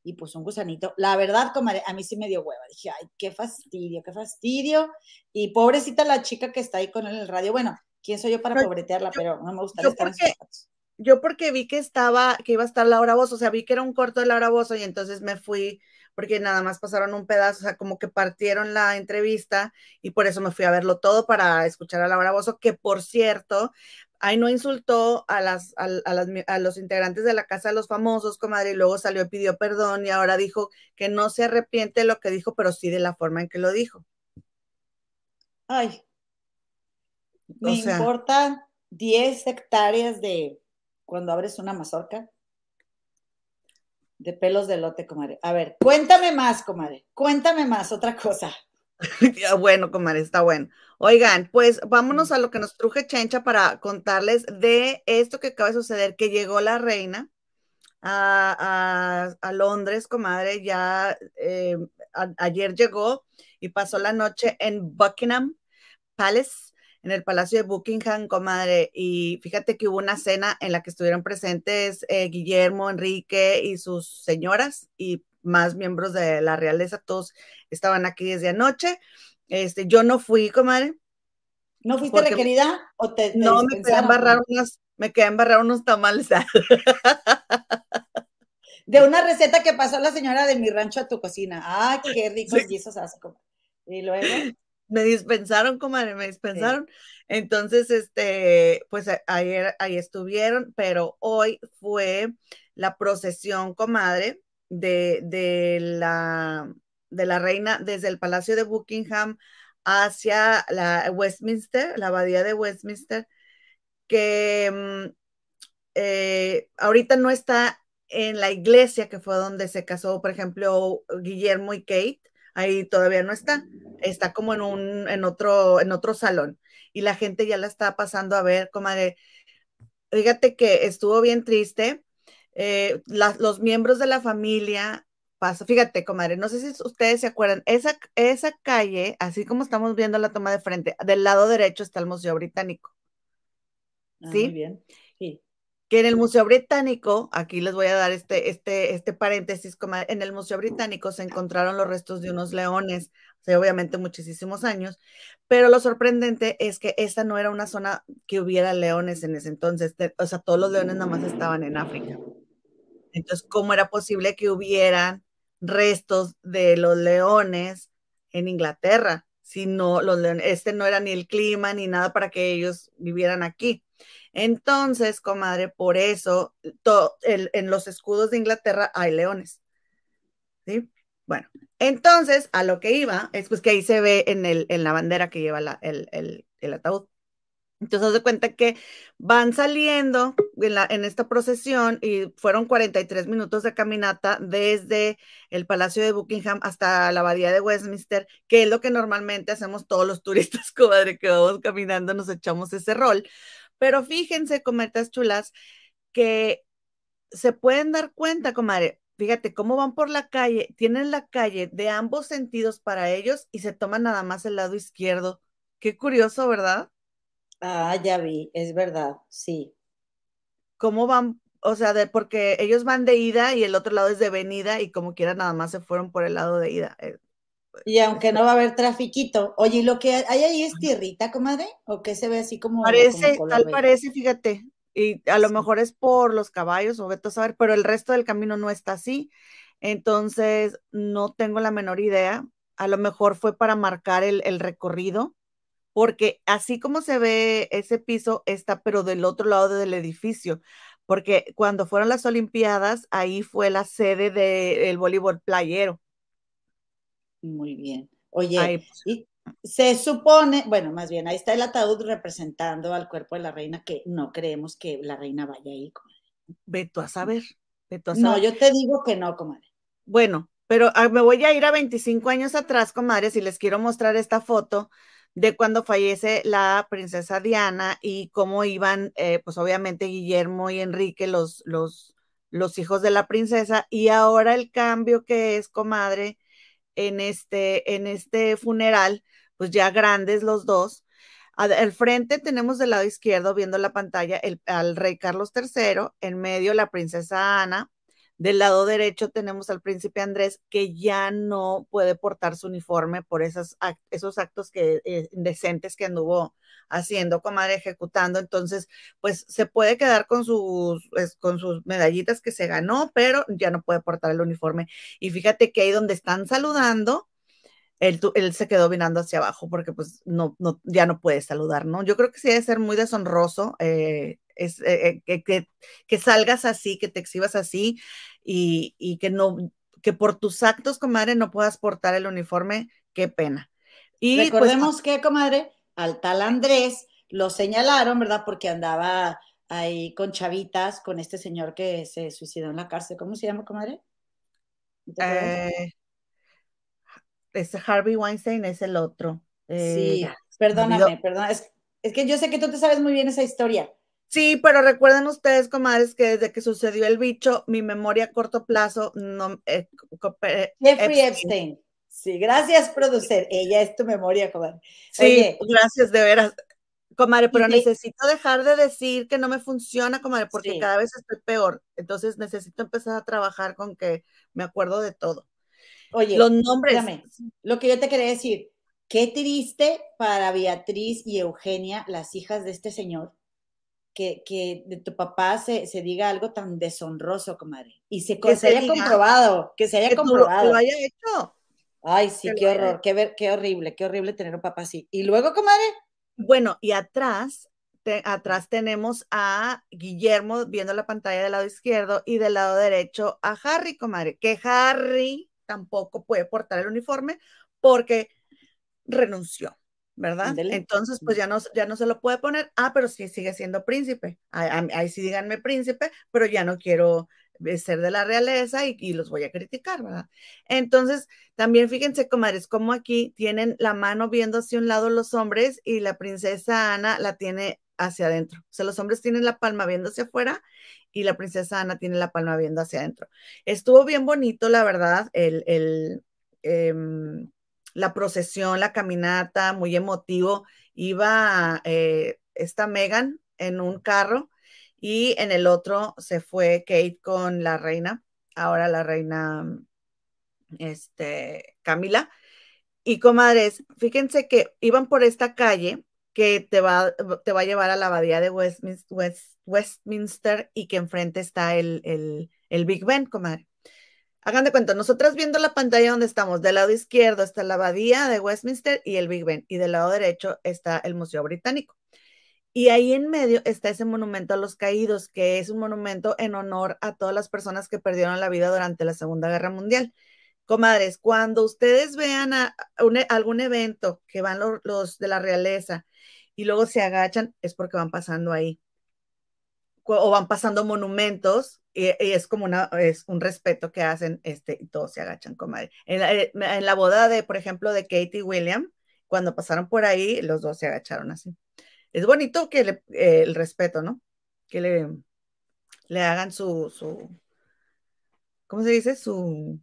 Y pues un gusanito. La verdad, comadre, a mí sí me dio hueva. Dije, ay, qué fastidio, qué fastidio. Y pobrecita la chica que está ahí con él en el radio. Bueno, ¿quién soy yo para No, pobretearla? yo- pero no me gustaría yo estar en sus zapatos. Yo porque vi que estaba, que iba a estar Laura Bozo, o sea, vi que era un corto de Laura Bozo y entonces me fui porque nada más pasaron un pedazo, o sea, como que partieron la entrevista y por eso me fui a verlo todo para escuchar a Laura Bozo, que por cierto, ahí no insultó a, las, a, a las, a los integrantes de la Casa de los Famosos, comadre, y luego salió y pidió perdón y ahora dijo que no se arrepiente de lo que dijo, pero sí de la forma en que lo dijo. Ay, O me sea- importan 10 hectáreas de cuando abres una mazorca de pelos de lote, comadre. A ver, cuéntame más, comadre. Cuéntame más, otra cosa. Ya, [laughs] Bueno, comadre, está bueno. Oigan, pues vámonos a lo que nos truje Chencha para contarles de esto que acaba de suceder, que llegó la reina a, a- a Londres, comadre, ya eh, a- ayer llegó y pasó la noche en Buckingham Palace, en el Palacio de Buckingham, comadre, y fíjate que hubo una cena en la que estuvieron presentes eh, Guillermo, Enrique y sus señoras y más miembros de la realeza, todos estaban aquí desde anoche. Este, yo no fui, comadre. ¿No fuiste requerida o te, te No, me quedé embarrar unos, me quedé a embarrar unos tamales. [laughs] De una receta que pasó la señora de mi rancho a tu cocina. Ay, qué ricos Sí. guisos hace, comadre. Y luego, me dispensaron, comadre, me dispensaron. Entonces, este, pues ayer ahí estuvieron, pero hoy fue la procesión, comadre, de, de la de la reina desde el Palacio de Buckingham hacia la Westminster, la abadía de Westminster, que mm, eh, ahorita no está en la iglesia que fue donde se casó, por ejemplo, Guillermo y Kate, ahí todavía no está, está como en un, en otro, en otro salón, y la gente ya la está pasando a ver, comadre. Fíjate que estuvo bien triste. Eh, la- los miembros de la familia pasa, fíjate, comadre, no sé si ustedes se acuerdan, esa, esa calle, así como estamos viendo la toma de frente, del lado derecho está el Museo Británico. Ah, ¿Sí? muy bien. Sí. que en el Museo Británico, aquí les voy a dar este, este, este paréntesis, comadre, en el Museo Británico se encontraron los restos de unos leones, hace obviamente muchísimos años, pero lo sorprendente es que esta no era una zona que hubiera leones en ese entonces, o sea, todos los leones nada más estaban en África. Entonces, ¿cómo era posible que hubieran restos de los leones en Inglaterra? Si no, los leones, este no era ni el clima ni nada para que ellos vivieran aquí. Entonces, comadre, por eso to- en los escudos de Inglaterra hay leones. ¿Sí? Bueno, entonces a lo que iba es pues que ahí se ve en, el, la bandera que lleva el- el ataúd. Entonces, haz de cuenta que van saliendo en, en esta procesión y fueron 43 minutos de caminata desde el Palacio de Buckingham hasta la Abadía de Westminster, que es lo que normalmente hacemos todos los [laughs] turistas, comadre, que vamos caminando, nos echamos ese rol. Pero fíjense, cometas chulas, que se pueden dar cuenta, comadre. Fíjate cómo van por la calle, tienen la calle de ambos sentidos para ellos y se toman nada más el lado izquierdo. Qué curioso, ¿verdad? Ah, ya vi, es verdad, sí. cómo van, o sea, de, porque ellos van de ida y el otro lado es de venida y como quiera nada más se fueron por el lado de ida. Eh, y aunque no va a haber trafiquito. Oye, ¿y lo que hay ahí es tierrita, comadre? ¿O qué se ve así como? Parece, como tal parece, fíjate. Y a lo Sí. mejor es por los caballos o vete a saber, pero el resto del camino no está así. Entonces, no tengo la menor idea. A lo mejor fue para marcar el, el recorrido, porque así como se ve ese piso, está pero del otro lado del edificio. Porque cuando fueron las Olimpiadas, ahí fue la sede del voleibol playero. Muy bien. Oye, Ahí, pues, y se supone, bueno, más bien, ahí está el ataúd representando al cuerpo de la reina, que no creemos que la reina vaya ahí, comadre. ve tú a saber, ve tú a No, saber. yo te digo que no, comadre. Bueno, pero ah, me voy a ir a 25 años atrás, comadres, y les quiero mostrar esta foto de cuando fallece la princesa Diana y cómo iban, eh, pues obviamente Guillermo y Enrique, los, los, los hijos de la princesa, y ahora el cambio que es, comadre, en este, en este funeral, pues ya grandes los dos. Al frente tenemos del lado izquierdo, viendo la pantalla, el, al rey Carlos III, en medio la princesa Ana, del lado derecho tenemos al príncipe Andrés, que ya no puede portar su uniforme por esos, act- esos actos que, eh, indecentes que anduvo haciendo, comadre, ejecutando. Entonces, pues se puede quedar con sus, pues, con sus medallitas que se ganó, pero ya no puede portar el uniforme. Y fíjate que ahí donde están saludando, él, se quedó mirando hacia abajo porque pues no, no, ya no puede saludar, ¿no? Yo creo que sí debe ser muy deshonroso eh, es, eh, eh, que, que, que salgas así, que te exhibas así y, y que no, que por tus actos, comadre, no puedas portar el uniforme, qué pena. Y pues, Recordemos que, comadre, al tal Andrés lo señalaron, ¿verdad? Porque andaba ahí con chavitas, con este señor que se suicidó en la cárcel. ¿Cómo se llama, comadre? Eh, ese Harvey Weinstein es el otro. Eh, sí, perdóname, perdona. Es, es que yo sé que tú te sabes muy bien esa historia. Sí, pero recuerden ustedes, comadres, que desde que sucedió el bicho, mi memoria a corto plazo no. eh, Jeffrey Epstein. Epstein. Sí, gracias, producer. Ella es tu memoria, comadre. Sí, Oye, gracias, de veras. Comadre, pero necesito dejar de decir que no me funciona, comadre, porque Sí. cada vez estoy peor. Entonces necesito empezar a trabajar con que me acuerdo de todo. Oye, Los nombres. espérame. Lo que yo te quería decir, qué triste para Beatriz y Eugenia, las hijas de este señor, que, que de tu papá se, se diga algo tan deshonroso, comadre. Y se, Que se haya diga comprobado, que se haya Que lo- comprobado. lo haya hecho. Ay, sí, que qué horror, qué, ver, qué horrible, qué horrible tener un papá así. Y luego, comadre, Bueno, y atrás, te- atrás tenemos a Guillermo viendo la pantalla del lado izquierdo y del lado derecho a Harry, comadre, que Harry tampoco puede portar el uniforme porque renunció, ¿verdad? Entonces, pues ya no, ya no se lo puede poner. Ah, pero sí sigue siendo príncipe. Ahí, ahí- ahí sí díganme príncipe, pero ya no quiero eh, ser de la realeza y, y los voy a criticar, ¿verdad? Entonces, también fíjense, comadres, como aquí tienen la mano viendo hacia un lado los hombres y la princesa Ana la tiene hacia adentro. O sea, los hombres tienen la palma viendo hacia afuera y la princesa Ana tiene la palma viendo hacia adentro. Estuvo bien bonito, la verdad, el, el, em, la procesión, la caminata, muy emotivo. Iba eh, esta Megan en un carro y en el otro se fue Kate con la reina, ahora la reina este, Camila. Y comadres, fíjense que iban por esta calle que te va, te va a llevar a la abadía de Westminster, West, Westminster y que enfrente está el, el, el Big Ben, comadre. Hagan de cuenta, nosotras viendo la pantalla donde estamos, del lado izquierdo está la abadía de Westminster y el Big Ben, y del lado derecho está el Museo Británico. Y ahí en medio está ese monumento a los caídos, que es un monumento en honor a todas las personas que perdieron la vida durante la Segunda Guerra Mundial. Comadres, cuando ustedes vean a, un, algún evento que van los, de la realeza y luego se agachan, es porque van pasando ahí o van pasando monumentos y, es como un respeto que hacen este, y todos se agachan, comadre. En la, la boda de, por ejemplo, de Kate y William, cuando pasaron por ahí, los dos se agacharon así. Es bonito que eh, el respeto, ¿no? Que le, hagan su, ¿cómo se dice? Su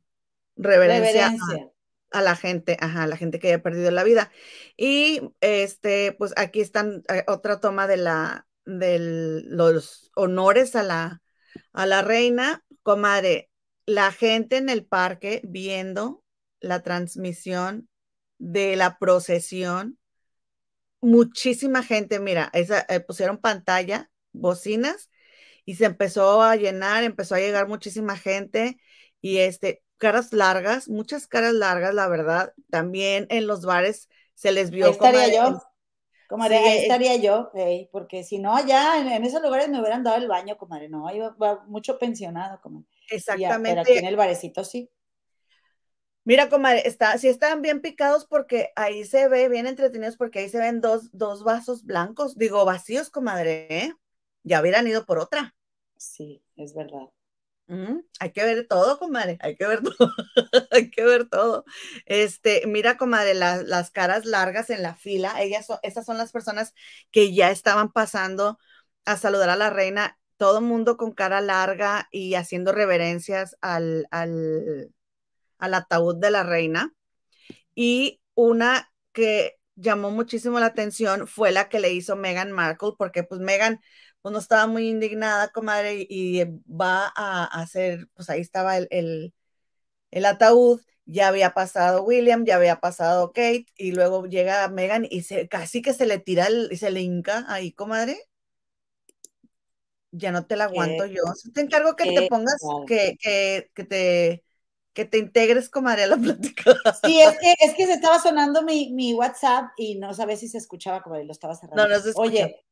reverencia, reverencia. A, a, la gente, ajá, a la gente que haya perdido la vida. Y este, pues aquí están eh, otra toma de la, de los honores a la, a la reina, comadre, la gente en el parque viendo la transmisión de la procesión, muchísima gente, mira, esa, eh, pusieron pantalla, bocinas, y se empezó a llenar, empezó a llegar muchísima gente, y este, caras largas, muchas caras largas, la verdad, también en los bares se les vio. estaría yo. Comadre, ahí estaría yo, porque si no, ya en, esos lugares me hubieran dado el baño, comadre, no, hay mucho pensionado, comadre. Exactamente. pero aquí en el barecito sí. Mira, comadre, está, sí están bien picados porque ahí se ve, bien entretenidos porque ahí se ven dos, dos vasos blancos, digo, vacíos, comadre, ¿eh? Ya hubieran ido por otra. Sí, es verdad. Hay que ver todo, comadre, hay que ver [laughs] todo, hay que ver todo. Este, mira, comadre, las caras largas en la fila, ellas son, esas son las personas que ya estaban pasando a saludar a la reina, todo mundo con cara larga y haciendo reverencias al, al, al ataúd de la reina. Y una que llamó muchísimo la atención fue la que le hizo Meghan Markle, porque pues Meghan pues no estaba muy indignada, comadre, y, va a hacer, pues ahí estaba el, el, ataúd, ya había pasado William, ya había pasado Kate, y luego llega Meghan y se, casi que se le tira y se le hinca ahí, comadre. Ya no te la aguanto yo. Te encargo que te pongas, que, que, que te que te integres, comadre, a la [laughs] plática. Sí, es que, es que se estaba sonando mi, mi WhatsApp y no sabía si se escuchaba, como lo estaba cerrando. No, no se Oye,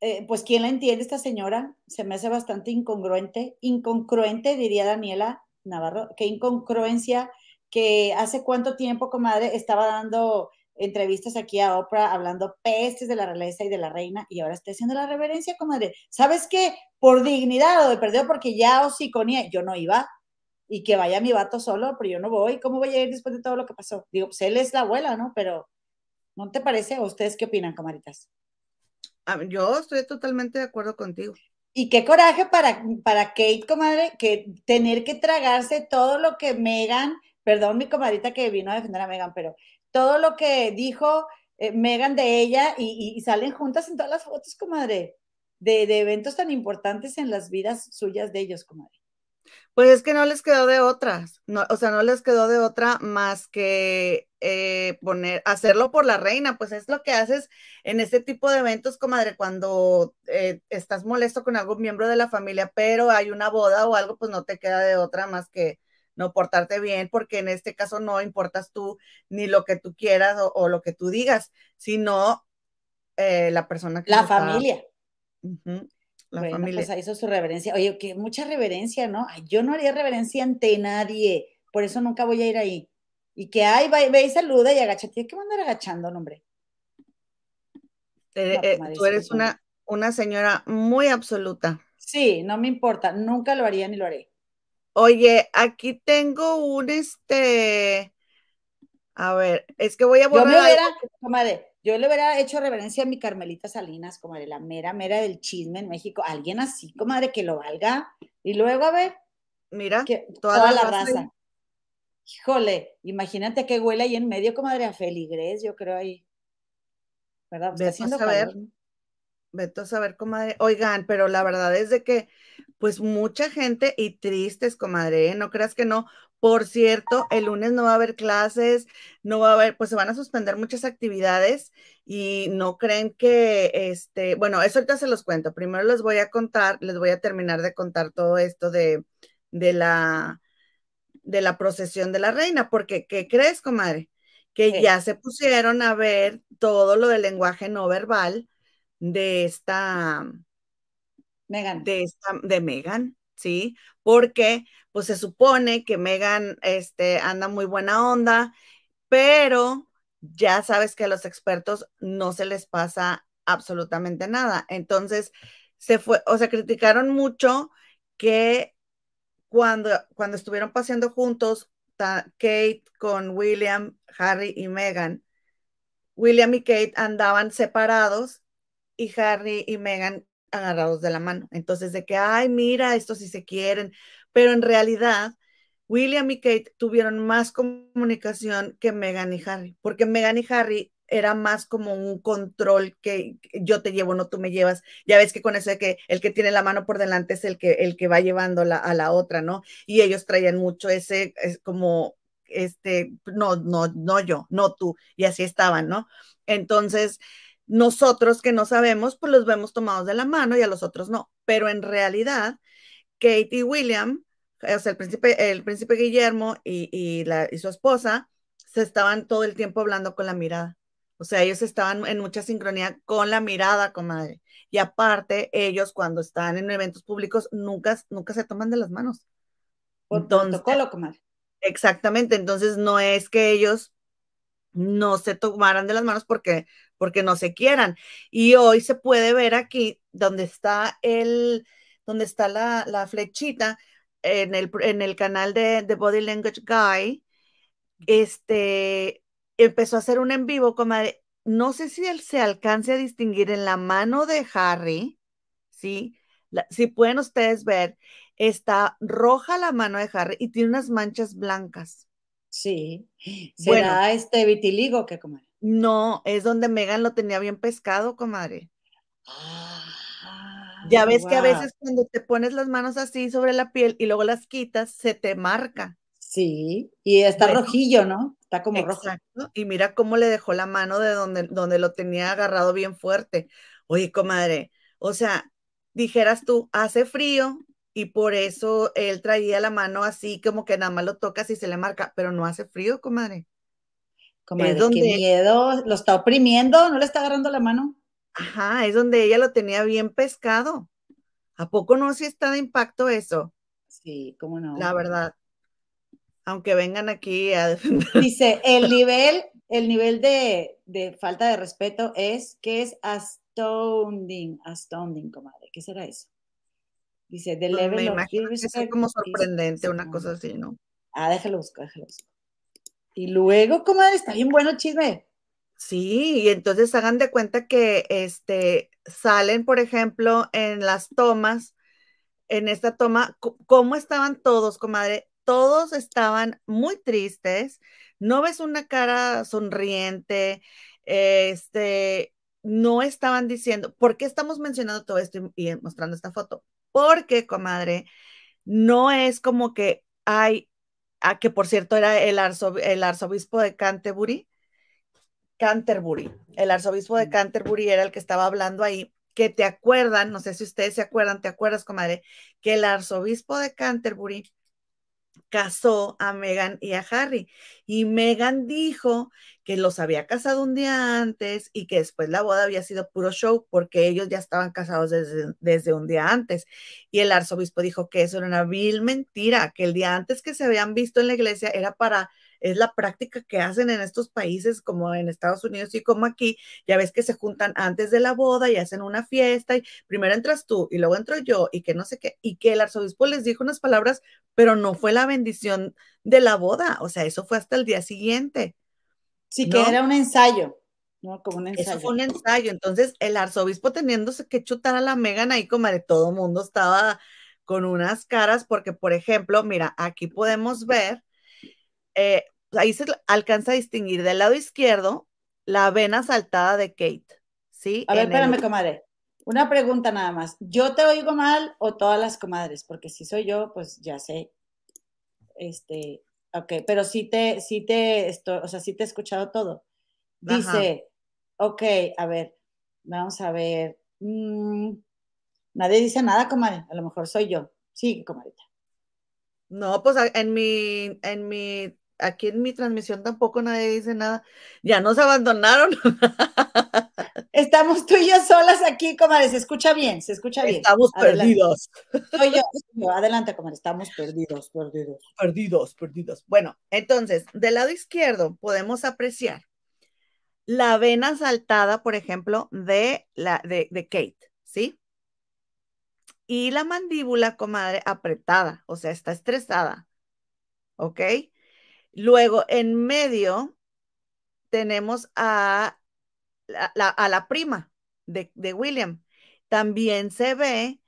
eh, pues ¿quién la entiende esta señora? Se me hace bastante incongruente, incongruente, diría Daniela Navarro, qué incongruencia que hace cuánto tiempo, comadre, estaba dando entrevistas aquí a Oprah hablando pestes de la realeza y de la reina y ahora está haciendo la reverencia, comadre. ¿Sabes qué? Por dignidad o de perdido porque ya o conía, yo no iba, y que vaya mi vato solo, pero yo no voy. ¿Cómo voy a ir después de todo lo que pasó? Digo, pues él es la abuela, ¿no? Pero, ¿no te parece? ¿O ustedes qué opinan, camaritas? Ah, yo estoy totalmente de acuerdo contigo. Y qué coraje para, para Kate, comadre, que tener que tragarse todo lo que Megan, perdón mi comadrita que vino a defender a Megan, pero todo lo que dijo eh, Megan de ella y, salen juntas en todas las fotos, comadre, de, de eventos tan importantes en las vidas suyas de ellos, comadre. Pues es que no les quedó de otras, no, o sea, no les quedó de otra más que eh, poner, hacerlo por la reina, pues es lo que haces en este tipo de eventos, comadre, cuando eh, estás molesto con algún miembro de la familia, pero hay una boda o algo, pues no te queda de otra más que no portarte bien, porque en este caso no importas tú ni lo que tú quieras o, lo que tú digas, sino eh, la persona que... La familia la bueno, familia. Pues hizo su reverencia. Oye, que mucha reverencia, ¿no? yo no haría reverencia ante nadie, por eso nunca voy a ir ahí. Y que ay, ve, y saluda y agacha. Tienes que mandar agachando, hombre. Eh, eh, tú eres una, una señora muy absoluta. Sí, no me importa, nunca lo haría ni lo haré. Oye, aquí tengo un este. A ver, es que voy a volver. Yo me hubiera, comadre, yo le hubiera hecho reverencia a mi Carmelita Salinas, como de la mera, mera del chisme en México. Alguien así, comadre, que lo valga. Y luego, a ver. Mira, que, toda, la, raza. Híjole, imagínate que huele ahí en medio, comadre, a feligres, yo creo ahí. ¿Verdad? Pues Vete a saber. Vete a saber, comadre. Oigan, pero la verdad es de que, pues mucha gente y tristes, comadre, ¿eh? no creas que no, por cierto, el lunes no va a haber clases, no va a haber, pues se van a suspender muchas actividades y no creen que, este, bueno, eso ahorita se los cuento. Primero les voy a contar, les voy a terminar de contar todo esto de, de la, de la procesión de la reina, porque, ¿qué crees, comadre? Que ya se pusieron a ver todo lo del lenguaje no verbal de esta, Megan. De esta, de Megan, ¿sí? Porque pues se supone que Megan este, anda muy buena onda, pero ya sabes que a los expertos no se les pasa absolutamente nada. Entonces, se fue, o sea, criticaron mucho que cuando, cuando estuvieron paseando juntos, Kate con William, Harry y Megan, William y Kate andaban separados y Harry y Megan agarrados de la mano. Entonces, de que, ay, mira, estos sí se quieren, pero en realidad William y Kate tuvieron más comunicación que Meghan y Harry, porque Meghan y Harry era más como un control que yo te llevo, no tú me llevas. Ya ves que con eso de que el que tiene la mano por delante es el que, el que va llevando a la otra, ¿no? Y ellos traían mucho ese, es como, este, no, no, no yo, no tú, y así estaban, ¿no? Entonces, nosotros que no sabemos, pues los vemos tomados de la mano y a los otros no, pero en realidad, Kate y William, o sea, el príncipe, el príncipe Guillermo y, y, la, y su esposa, se estaban todo el tiempo hablando con la mirada. O sea, ellos estaban en mucha sincronía con la mirada, comadre. Y aparte, ellos cuando están en eventos públicos nunca, nunca se toman de las manos. Por protocolo, comadre. Exactamente. Entonces, no es que ellos no se tomaran de las manos porque, porque no se quieran. Y hoy se puede ver aquí donde está el, donde está la, la flechita en el, en el canal de, de Body Language Guy. Este, empezó a hacer un en vivo, comadre. No sé si él se alcance a distinguir en la mano de Harry, ¿sí? si pueden ustedes ver, está roja la mano de Harry y tiene unas manchas blancas. Sí. [gasps] ¿Será este vitiligo que comadre? No, es donde Megan lo tenía bien pescado, comadre. Ya ves que a veces cuando te pones las manos así sobre la piel y luego las quitas, se te marca. Sí, y está rojillo, ¿no? Está como exacto. rojo. Y mira cómo le dejó la mano de donde, donde lo tenía agarrado bien fuerte. Oye, comadre, o sea, dijeras tú, hace frío y por eso él traía la mano así como que nada más lo tocas y se le marca, pero no hace frío, comadre. Comadre, donde... qué miedo, lo está oprimiendo, no le está agarrando la mano. Ajá, es donde ella lo tenía bien pescado. ¿A poco no si está de impacto eso? Sí, cómo no. La verdad aunque vengan aquí a [laughs] Dice, el nivel, el nivel de, de, falta de respeto es que es astounding, astounding, comadre. ¿Qué será eso? Dice, the level of que como sorprendente, una cosa así, ¿no? Ah, déjalo buscar, déjalo buscar. Y luego, comadre, está bien bueno el chisme. Sí, y entonces hagan de cuenta que este salen, por ejemplo, en las tomas, en esta toma, cómo estaban todos, comadre, todos estaban muy tristes, no ves una cara sonriente, este, no estaban diciendo, ¿por qué estamos mencionando todo esto y, mostrando esta foto? Porque, comadre, no es como que hay, ah, que por cierto era el, el arzobispo de Canterbury, Canterbury, el arzobispo de Canterbury era el que estaba hablando ahí, que te acuerdan, no sé si ustedes se acuerdan, te acuerdas, comadre, que el arzobispo de Canterbury casó a Megan y a Harry. Y Megan dijo que los había casado un día antes y que después la boda había sido puro show porque ellos ya estaban casados desde, desde un día antes. Y el arzobispo dijo que eso era una vil mentira, que el día antes que se habían visto en la iglesia era para es la práctica que hacen en estos países como en Estados Unidos y como aquí, ya ves que se juntan antes de la boda y hacen una fiesta y primero entras tú y luego entro yo y que no sé qué, y que el arzobispo les dijo unas palabras, pero no fue la bendición de la boda, o sea, eso fue hasta el día siguiente. Sí, que era un ensayo. ¿no? Como un ensayo. Eso fue un ensayo. Entonces, el arzobispo teniéndose que chutar a la Megan ahí, como de todo mundo estaba con unas caras, porque, por ejemplo, mira, aquí podemos ver eh, ahí se alcanza a distinguir del lado izquierdo la vena saltada de Kate. ¿sí? A ver, espérame, comadre. Una pregunta nada más. ¿Yo te oigo mal o todas las comadres? Porque si soy yo, pues ya sé. Este, ok, pero sí te, sí te, estoy, o sea, sí te he escuchado todo. Dice, ok, a ver, vamos a ver. Mm, nadie dice nada, comadre. A lo mejor soy yo. Sí, comadita. No, pues en mi, en mi aquí en mi transmisión tampoco nadie dice nada. Ya nos abandonaron. [laughs] Estamos tú y yo solas aquí, comadre. Se escucha bien, se escucha bien. Estamos perdidos. Soy yo, Adelante, comadre. Estamos perdidos, perdidos. Perdidos, perdidos. Bueno, entonces, del lado izquierdo podemos apreciar la vena saltada, por ejemplo, de, la, de, de Kate, ¿sí? Y la mandíbula, comadre, apretada, o sea, está estresada. ¿Ok? Luego, en medio, tenemos a la, a la prima de, de, William. También se ve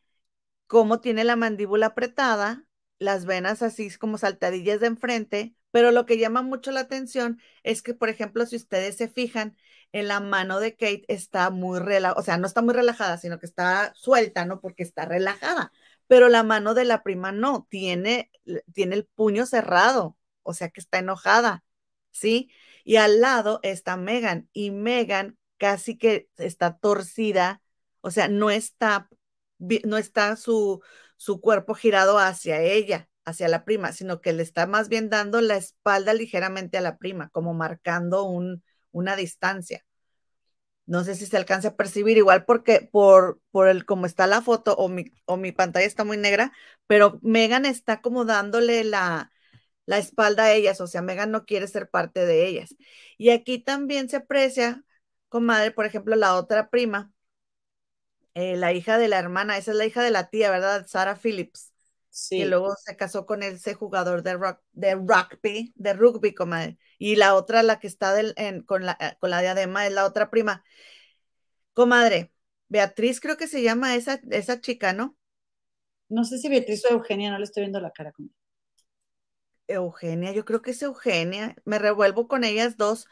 cómo tiene la mandíbula apretada, las venas así como saltadillas de enfrente, Pero lo que llama mucho la atención es que, por ejemplo, si ustedes se fijan, en la mano de Kate está muy relajada, o sea, no está muy relajada, sino que está suelta, ¿no? Porque está relajada. Pero la mano de la prima no, tiene, tiene el puño cerrado, o sea que está enojada, ¿sí? Y al lado está Megan, y Megan casi que está torcida, o sea, no está, no está su, su cuerpo girado hacia ella, hacia la prima, sino que le está más bien dando la espalda ligeramente a la prima, como marcando un, una distancia. No sé si se alcanza a percibir, igual porque por, por el como está la foto o mi, o mi pantalla está muy negra, pero Megan está como dándole la, la espalda a ellas, o sea, Megan no quiere ser parte de ellas. Y aquí también se aprecia, comadre, por ejemplo, la otra prima, eh, la hija de la hermana, esa es la hija de la tía, ¿verdad? Sarah Phillips. Sí. Que luego se casó con ese jugador de, rock, de rugby, de rugby, comadre. Y la otra, la que está con, la, con la diadema, es la otra prima. Comadre, Beatriz creo que se llama esa, esa chica, ¿no? No sé si Beatriz o Eugenia, no le estoy viendo la cara. Comadre. Eugenia, yo creo que es Eugenia, me revuelvo con ellas dos.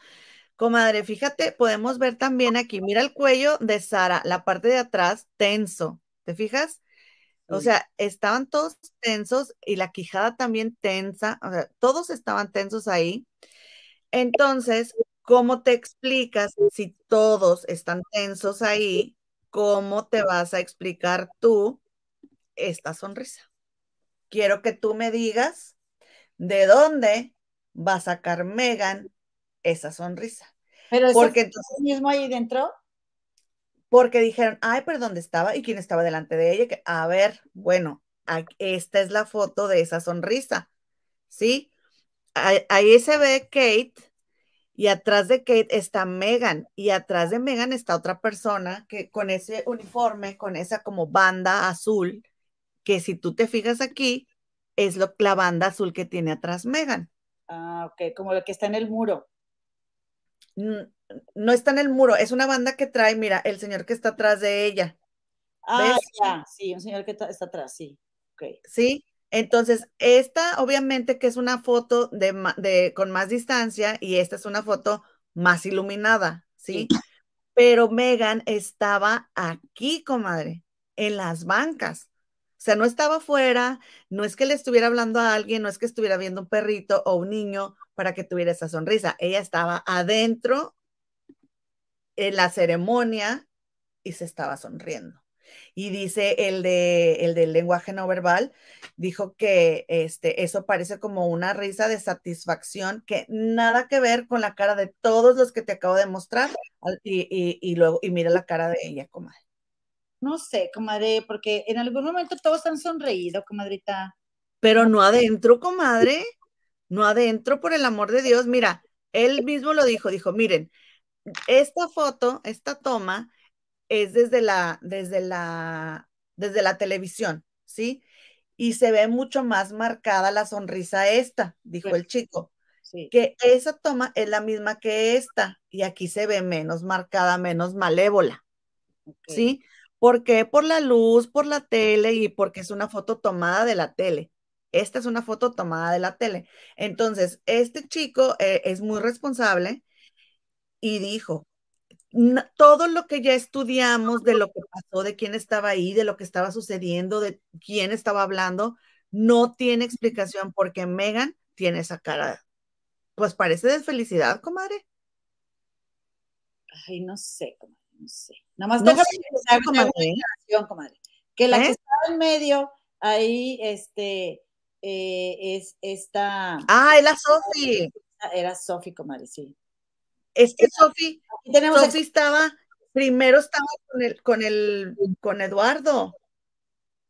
Comadre, fíjate, podemos ver también aquí, mira el cuello de Sara, la parte de atrás tenso, ¿te fijas? O sea, estaban todos tensos y la quijada también tensa, o sea, todos estaban tensos ahí. Entonces, ¿cómo te explicas si todos están tensos ahí? ¿Cómo te vas a explicar tú esta sonrisa? Quiero que tú me digas de dónde va a sacar Megan esa sonrisa. Pero porque entonces mismo ahí dentro. Porque dijeron, ay, pero ¿dónde estaba? ¿Y quién estaba delante de ella? Que, a ver, bueno, esta es la foto de esa sonrisa, ¿sí? Ahí, se ve Kate y atrás de Kate está Megan y atrás de Megan está otra persona que con ese uniforme, con esa como banda azul, que si tú te fijas aquí, es lo, la banda azul que tiene atrás Megan. Ah, ok, como lo que está en el muro. No, está en el muro, es una banda que trae, mira, el señor que está atrás de ella. Ah, ya, sí, un señor que está, atrás, sí. Okay. Sí, entonces, esta obviamente que es una foto de, de, con más distancia y esta es una foto más iluminada, ¿sí? sí. Pero Megan estaba aquí, comadre, en las bancas. O sea, no estaba afuera, no es que le estuviera hablando a alguien, no es que estuviera viendo un perrito o un niño para que tuviera esa sonrisa. Ella estaba adentro en la ceremonia y se estaba sonriendo. Y dice el de el del lenguaje no verbal, dijo que este, eso parece como una risa de satisfacción que nada que ver con la cara de todos los que te acabo de mostrar. Y, y, luego, y mira la cara de ella, comadre. No sé, comadre, porque en algún momento todos han sonreído, comadrita. Pero no adentro, comadre. No adentro, por el amor de Dios. Mira, él mismo lo dijo, dijo, miren, esta foto, esta toma, es desde la, desde la, desde la televisión, ¿sí? Y se ve mucho más marcada la sonrisa esta, dijo el chico. Sí. Que esa toma es la misma que esta, y aquí se ve menos marcada, menos malévola. ¿Sí? ¿Por qué? Por la luz, por la tele y porque es una foto tomada de la tele. Esta es una foto tomada de la tele. Entonces, este chico eh, es muy responsable y dijo, todo lo que ya estudiamos de lo que pasó, de quién estaba ahí, de lo que estaba sucediendo, de quién estaba hablando, no tiene explicación porque Megan tiene esa cara, pues parece de felicidad, comadre. Ay, no sé, comadre no sé. Nada más déjame sé, comadre. comadre. Que la que ¿Eh? estaba en medio, ahí, este, eh, es esta. Ah, es la Sofi. Era Sofi, comadre, sí. Es que Sofi, Sofi estaba, primero estaba con el, con el, con Eduardo.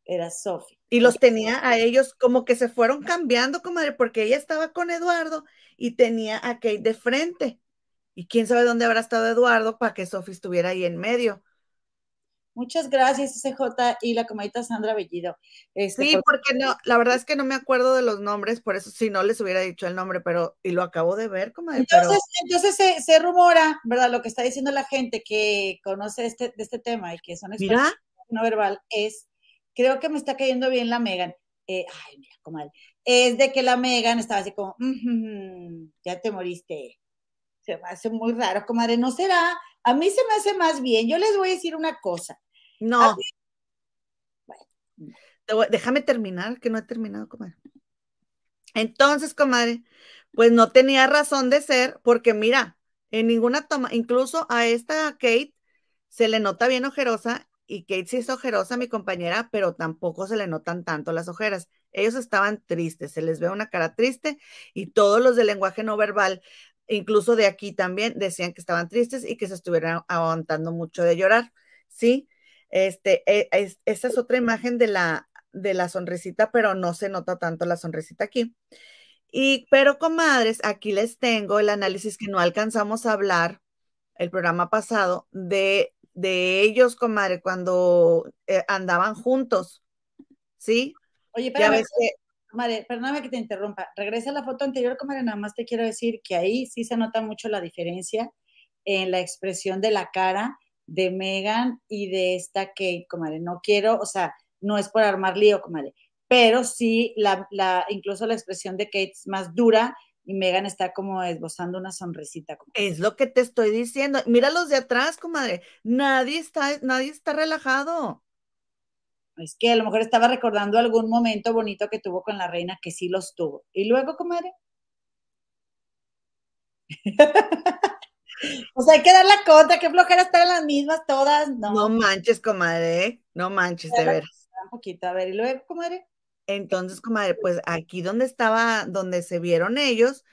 Era Sofi. Y los tenía a ellos como que se fueron cambiando, comadre, porque ella estaba con Eduardo y tenía a Kate de frente. Y quién sabe dónde habrá estado Eduardo para que Sofi estuviera ahí en medio. Muchas gracias, SJ y la comadita Sandra Bellido. Este, sí, porque no, la verdad es que no me acuerdo de los nombres, por eso si no les hubiera dicho el nombre, pero, y lo acabo de ver, comadre. Entonces, entonces se, rumora, ¿verdad? Lo que está diciendo la gente que conoce este, de este tema y que son expertos no verbal es, creo que me está cayendo bien la Megan. eh, ay, mira, comadre, es de que la Megan estaba así como, "Ujú, ya te moriste. Se me hace muy raro, comadre. ¿No será? A mí se me hace más bien. Yo les voy a decir una cosa. No. Voy- déjame terminar, que no he terminado, comadre. Entonces, comadre, pues no tenía razón de ser, porque mira, en ninguna toma, incluso a esta Kate se le nota bien ojerosa y Kate sí es ojerosa, mi compañera, pero tampoco se le notan tanto las ojeras. Ellos estaban tristes, se les ve una cara triste y todos los de lenguaje no verbal, incluso de aquí también, decían que estaban tristes y que se estuvieran aguantando mucho de llorar, ¿sí? Este, eh, es- esta es otra imagen de la, de la sonrisita, pero no se nota tanto la sonrisita aquí. Y, pero comadres, aquí les tengo el análisis que no alcanzamos a hablar el programa pasado de, de ellos, comadre, cuando eh, andaban juntos, ¿sí? Oye, Ya ves que comadre, perdóname que te interrumpa. Regresa a la foto anterior, comadre, nada más te quiero decir que ahí sí se nota mucho la diferencia en la expresión de la cara de Megan y de esta Kate, comadre. No quiero, o sea, no es por armar lío, comadre, pero sí, la, la, incluso la expresión de Kate es más dura y Megan está como esbozando una sonrisita. es lo que te estoy diciendo. Mira los de atrás, comadre. Nadie está, nadie está relajado. Es que a lo mejor estaba recordando algún momento bonito que tuvo con la reina, que sí los tuvo. Y luego, comadre. [laughs] o sea, hay que dar la contra, qué flojera estar en las mismas todas. No, No manches, comadre, ¿eh? no manches, de veras. un poquito. A ver, y luego, comadre. Entonces, comadre, pues aquí donde estaba, donde se vieron ellos,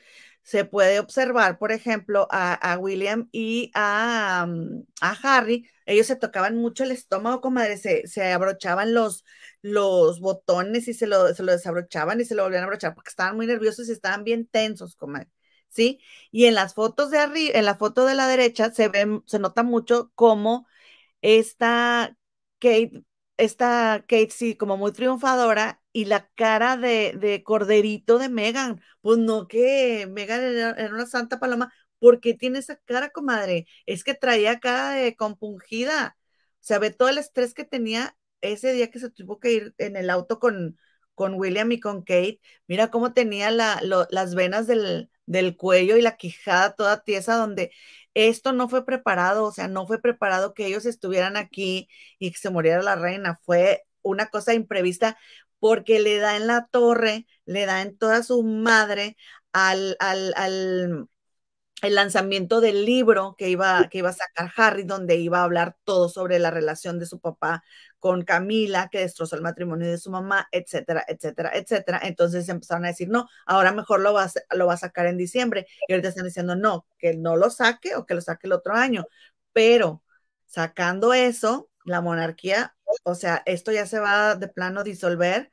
se puede observar, por ejemplo, a, a William y a, um, a, Harry. Ellos se tocaban mucho el estómago, comadre, se, se abrochaban los, los botones y se lo, se lo desabrochaban y se lo volvían a abrochar porque estaban muy nerviosos y estaban bien tensos, comadre. ¿Sí? Y en las fotos de arriba, en la foto de la derecha, se ve, se nota mucho cómo esta Kate, esta Kate sí, como muy triunfadora, y la cara de, de corderito de Megan. Pues no, que Megan era, era, una santa paloma. ¿Por qué tiene esa cara, comadre? Es que traía cara de compungida. O sea, ve todo el estrés que tenía ese día que se tuvo que ir en el auto con, con William y con Kate. Mira cómo tenía las venas del, del cuello y la quijada toda tiesa, donde esto no fue preparado, o sea, no fue preparado que ellos estuvieran aquí y que se muriera la reina. Fue una cosa imprevista porque le da en la torre, le da en toda su madre al, al, al el lanzamiento del libro que iba, que iba a sacar Harry, donde iba a hablar todo sobre la relación de su papá con Camila, que destrozó el matrimonio de su mamá, etcétera, etcétera, etcétera. Entonces empezaron a decir, no, ahora mejor lo va a, lo va a sacar en diciembre. Y ahorita están diciendo, no, que no lo saque o que lo saque el otro año. Pero sacando eso, la monarquía, o sea, esto ya se va de plano disolver,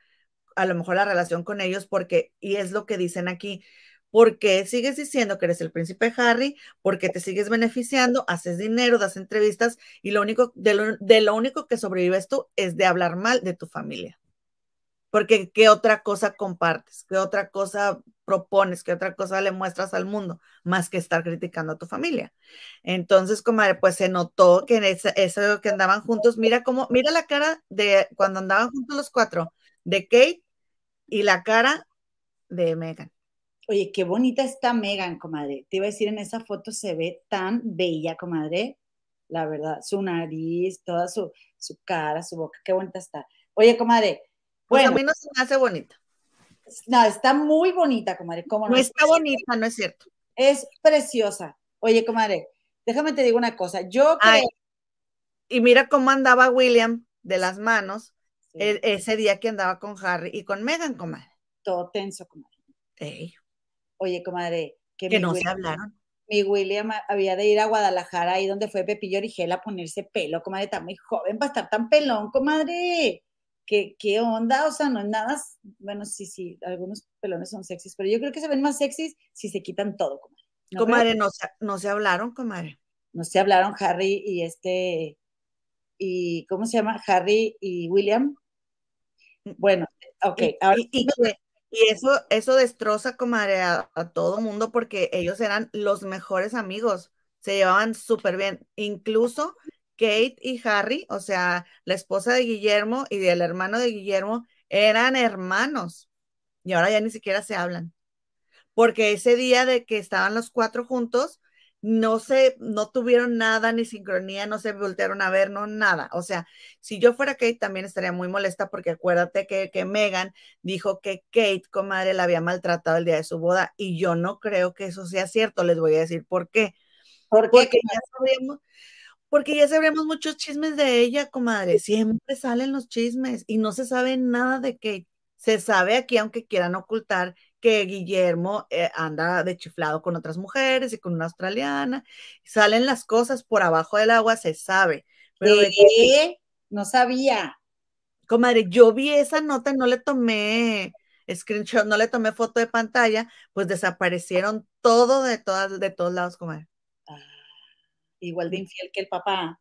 a lo mejor la relación con ellos, porque, y es lo que dicen aquí, porque sigues diciendo que eres el príncipe Harry, porque te sigues beneficiando, haces dinero, das entrevistas y lo único, de lo, de lo único que sobrevives tú es de hablar mal de tu familia. Porque qué otra cosa compartes, qué otra cosa propones, qué otra cosa le muestras al mundo, más que estar criticando a tu familia. Entonces, comadre, pues se notó que en ese, eso que andaban juntos, mira cómo, mira la cara de cuando andaban juntos los cuatro, de Kate y la cara de Megan. Oye, qué bonita está Megan, comadre. Te iba a decir, en esa foto se ve tan bella, comadre. La verdad, su nariz, toda su, su cara, su boca, qué bonita está. Oye, comadre. Pues bueno, a mí no se me hace bonita. No, está muy bonita, comadre. ¿Cómo no, no está bonita, no es cierto. Es preciosa. Oye, comadre, déjame te digo una cosa. Yo creo... Ay, y mira cómo andaba William de las manos sí. el, ese día que andaba con Harry y con Megan, comadre. Todo tenso, comadre. Ey. Oye, comadre, que, que no William, se hablaron. Mi William había de ir a Guadalajara, ahí donde fue Pepillo Origel a ponerse pelo, comadre, está muy joven para estar tan pelón, comadre. ¿Qué, ¿Qué onda? O sea, no es nada, bueno, sí, sí, algunos pelones son sexys, pero yo creo que se ven más sexys si se quitan todo, comadre. ¿No comadre, no se, no se hablaron, comadre. No se hablaron Harry y este, y ¿cómo se llama? Harry y William. Bueno, ok. Y, ahora, y, y, y eso, eso destroza, comadre, a, a todo mundo porque ellos eran los mejores amigos, se llevaban súper bien. Incluso Kate y Harry, o sea, la esposa de Guillermo y del hermano de Guillermo, eran hermanos y ahora ya ni siquiera se hablan. Porque ese día de que estaban los cuatro juntos, no se, no tuvieron nada, ni sincronía, no se voltearon a ver, no nada. O sea, si yo fuera Kate también estaría muy molesta porque acuérdate que, que Megan dijo que Kate, comadre, la había maltratado el día de su boda y yo no creo que eso sea cierto. Les voy a decir por qué. porque ya sabemos, porque ya sabemos muchos chismes de ella, comadre. Siempre salen los chismes y no se sabe nada de Kate. Se sabe aquí, aunque quieran ocultar, que Guillermo eh, anda de chiflado con otras mujeres y con una australiana. Salen las cosas por abajo del agua, se sabe. Pero ¿Qué? No sabía. Comadre, yo vi esa nota, no le tomé screenshot, no le tomé foto de pantalla, pues desaparecieron todo de todas, de todos lados, comadre. Igual de infiel que el papá.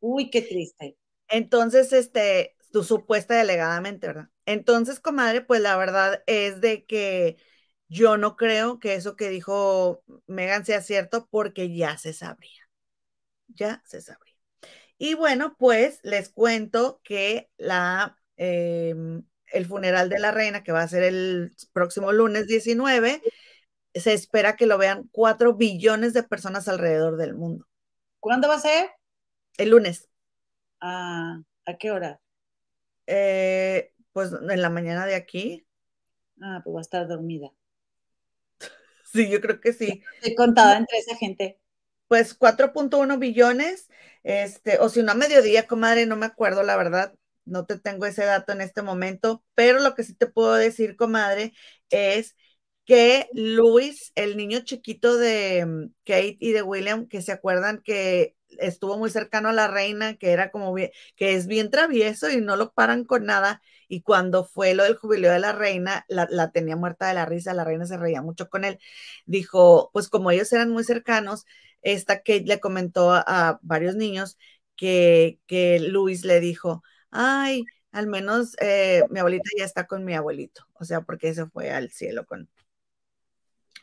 Uy, qué triste. Entonces, este, tu supuesta delegadamente, ¿verdad? Entonces, comadre, pues la verdad es de que yo no creo que eso que dijo Megan sea cierto porque ya se sabría. Ya se sabría. Y bueno, pues les cuento que la, em, el funeral de la reina, que va a ser el próximo lunes 19, se espera que lo vean 4 billones de personas alrededor del mundo. ¿Cuándo va a ser? El lunes. Ah, ¿A qué hora? Eh, pues en la mañana de aquí. Ah, pues va a estar dormida. [laughs] Sí, yo creo que sí. He contado entre esa gente. Pues 4.1 billones, este, o si no a mediodía, comadre, no me acuerdo la verdad, no te tengo ese dato en este momento, pero lo que sí te puedo decir, comadre, es que Luis, el niño chiquito de mm, Kate y de William, que se acuerdan que estuvo muy cercano a la reina, que era como bien, que es bien travieso y no lo paran con nada. Y cuando fue lo del jubileo de la reina, la, tenía muerta de la risa, la reina se reía mucho con él. Dijo, pues como ellos eran muy cercanos, esta Kate le comentó a, varios niños que, que Luis le dijo, ay, al menos eh, mi abuelita ya está con mi abuelito, o sea, porque se fue al cielo con,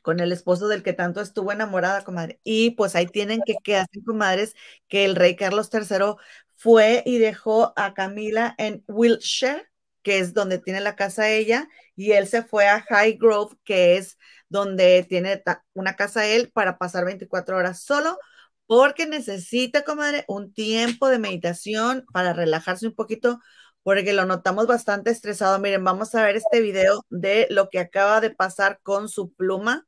con el esposo del que tanto estuvo enamorada, comadre. Y pues ahí tienen que quedarse, comadres, que el rey Carlos III fue y dejó a Camila en Wiltshire, que es donde tiene la casa ella, y él se fue a High Grove, que es donde tiene una casa él para pasar 24 horas solo, porque necesita, comadre, un tiempo de meditación para relajarse un poquito, porque lo notamos bastante estresado. Miren, vamos a ver este video de lo que acaba de pasar con su pluma.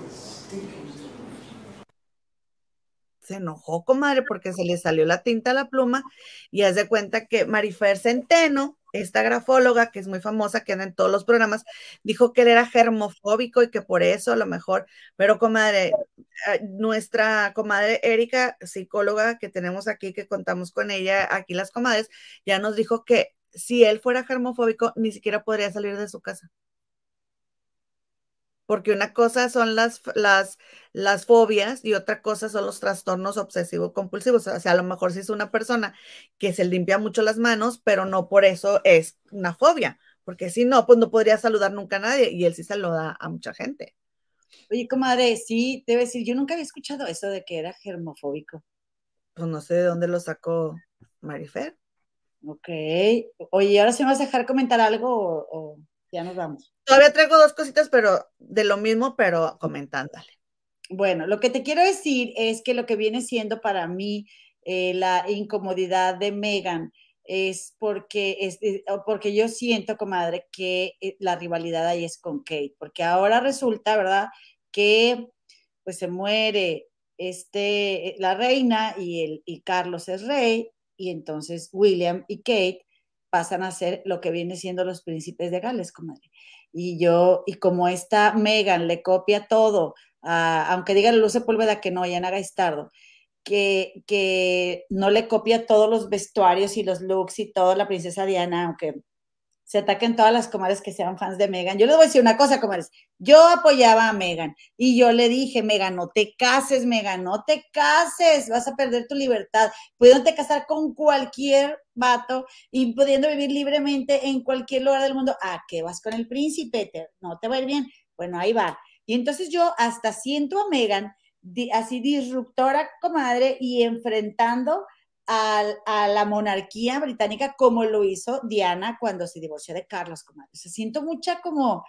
se enojó, comadre, porque se le salió la tinta a la pluma y haz de cuenta que Marifer Centeno, esta grafóloga que es muy famosa, que anda en todos los programas, dijo que él era germofóbico y que por eso a lo mejor, pero comadre, eh, nuestra comadre Erika, psicóloga que tenemos aquí, que contamos con ella, aquí las comadres, ya nos dijo que si él fuera germofóbico, ni siquiera podría salir de su casa porque una cosa son las, las, las fobias y otra cosa son los trastornos obsesivo-compulsivos. O sea, a lo mejor sí es una persona que se limpia mucho las manos, pero no por eso es una fobia, porque si no, pues no podría saludar nunca a nadie y él sí saluda a mucha gente. Oye, comadre, sí, debe decir, yo nunca había escuchado eso de que era germofóbico. Pues no sé de dónde lo sacó Marifer. Ok. Oye, ahora sí me vas a dejar comentar algo o ya nos vamos. Todavía traigo dos cositas, pero de lo mismo, pero comentándole. Bueno, lo que te quiero decir es que lo que viene siendo para mí eh, la incomodidad de Megan es porque, es, eh, porque yo siento, comadre, que eh, la rivalidad ahí es con Kate, porque ahora resulta, ¿verdad?, que pues se muere este, la reina y, el, y Carlos es rey, y entonces William y Kate pasan a ser lo que viene siendo los príncipes de Gales, comadre. Y yo, y como esta Megan le copia todo, aunque diga luz Sepúlveda que no, ya haga Tardo, que, que no le copia todos los vestuarios y los looks y toda la princesa Diana, aunque se ataquen todas las comadres que sean fans de Megan. Yo les voy a decir una cosa, comadres. Yo apoyaba a Megan y yo le dije, Megan, no te cases, Megan, no te cases, vas a perder tu libertad. Pudiéndote casar con cualquier vato y pudiendo vivir libremente en cualquier lugar del mundo. ¿A qué vas con el príncipe? no te va a ir bien. Bueno, ahí va. Y entonces yo hasta siento a Megan así disruptora, comadre, y enfrentando a, la monarquía británica como lo hizo Diana cuando se divorció de Carlos, comadre. O sea, siento mucha como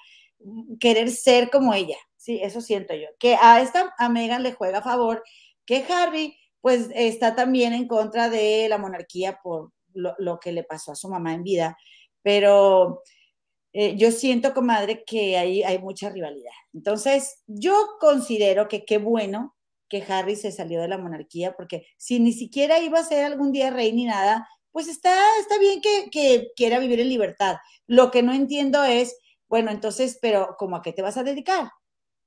querer ser como ella, sí, eso siento yo. Que a esta, a Meghan le juega a favor, que Harry, pues, está también en contra de la monarquía por lo, que le pasó a su mamá en vida, pero eh, yo siento, comadre, que hay mucha rivalidad. Entonces, yo considero que qué bueno que Harry se salió de la monarquía, porque si ni siquiera iba a ser algún día rey ni nada, pues está, está bien que, quiera vivir en libertad. Lo que no entiendo es, bueno, entonces, pero ¿cómo a qué te vas a dedicar?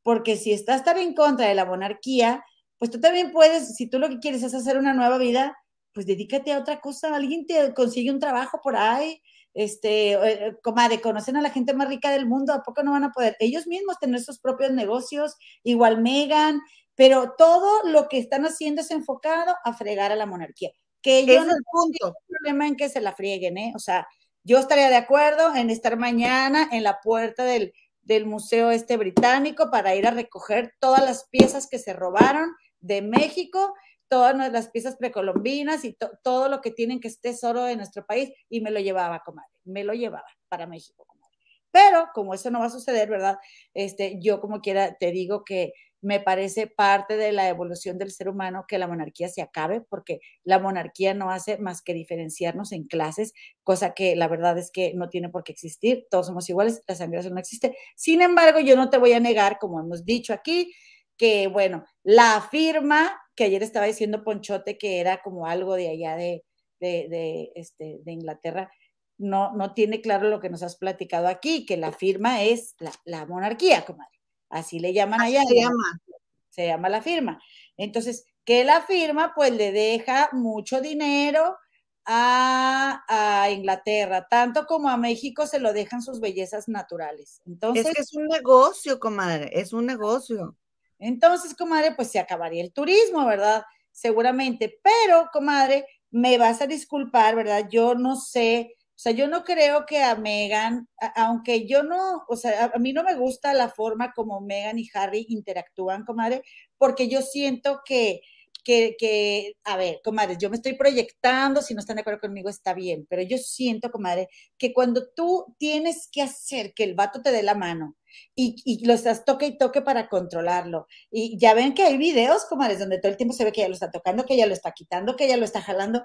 Porque si estás tan en contra de la monarquía, pues tú también puedes, si tú lo que quieres es hacer una nueva vida, pues dedícate a otra cosa, alguien te consigue un trabajo por ahí, este, eh, comadre, conocen a la gente más rica del mundo, ¿a poco no van a poder ellos mismos tener sus propios negocios? Igual Megan, pero todo lo que están haciendo es enfocado a fregar a la monarquía. Que yo no tengo problema en que se la frieguen, ¿eh? O sea, yo estaría de acuerdo en estar mañana en la puerta del, del museo este británico para ir a recoger todas las piezas que se robaron de México, todas las piezas precolombinas y todo lo que tienen que es tesoro de nuestro país y me lo llevaba, comadre, me lo llevaba para México, comadre. Pero como eso no va a suceder, ¿verdad? Este, yo como quiera te digo que me parece parte de la evolución del ser humano que la monarquía se acabe, porque la monarquía no hace más que diferenciarnos en clases, cosa que la verdad es que no tiene por qué existir, todos somos iguales, la sangre no existe. Sin embargo, yo no te voy a negar, como hemos dicho aquí, que bueno, la firma, que ayer estaba diciendo Ponchote que era como algo de allá de, de, este, de Inglaterra, no, no tiene claro lo que nos has platicado aquí, que la firma es la, la monarquía, comadre. Así le llaman allá. Se llama. Se llama la firma. Entonces, que la firma pues le deja mucho dinero a, Inglaterra, tanto como a México se lo dejan sus bellezas naturales. Entonces, es que es un negocio, comadre, es un negocio. Entonces, comadre, pues se acabaría el turismo, ¿verdad? Seguramente, pero, comadre, me vas a disculpar, ¿verdad? Yo no sé o sea, yo no creo que a Megan, aunque yo no, o sea, a, mí no me gusta la forma como Megan y Harry interactúan, comadre, porque yo siento que, que, que, a ver, comadre, yo me estoy proyectando, si no están de acuerdo conmigo está bien, pero yo siento, comadre, que cuando tú tienes que hacer que el vato te dé la mano y, lo estás toque y toque para controlarlo, y ya ven que hay videos, comadre, donde todo el tiempo se ve que ella lo está tocando, que ella lo está quitando, que ella lo está jalando,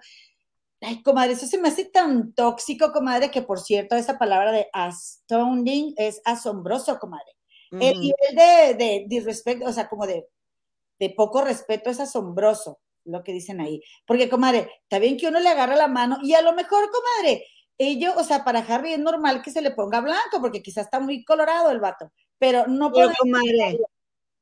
Ay, comadre, eso se me hace tan tóxico, comadre, que por cierto, esa palabra de astounding es asombroso, comadre. El nivel de, de, de o sea, como de, de poco respeto es asombroso, lo que dicen ahí. Porque, comadre, está bien que uno le agarra la mano y a lo mejor, comadre, ello, o sea, para Harry es normal que se le ponga blanco porque quizás está muy colorado el vato, pero no podemos, comadre.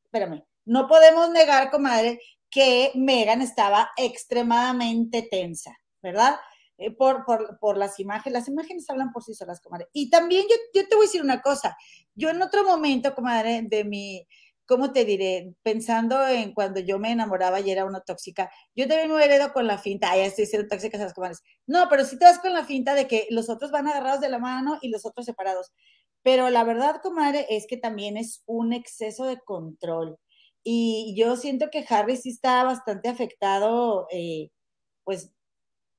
espérame, no podemos negar, comadre, que Megan estaba extremadamente tensa. ¿Verdad? Eh, por, por, las imágenes, las imágenes hablan por sí solas, comadre. Y también yo, yo te voy a decir una cosa, yo en otro momento, comadre, de mi, ¿cómo te diré? Pensando en cuando yo me enamoraba y era una tóxica, yo también me heredo con la finta, ay, estoy siendo tóxica, esas comadres. No, pero si te vas con la finta de que los otros van agarrados de la mano y los otros separados. Pero la verdad, comadre, es que también es un exceso de control. Y yo siento que Harry sí está bastante afectado, eh, pues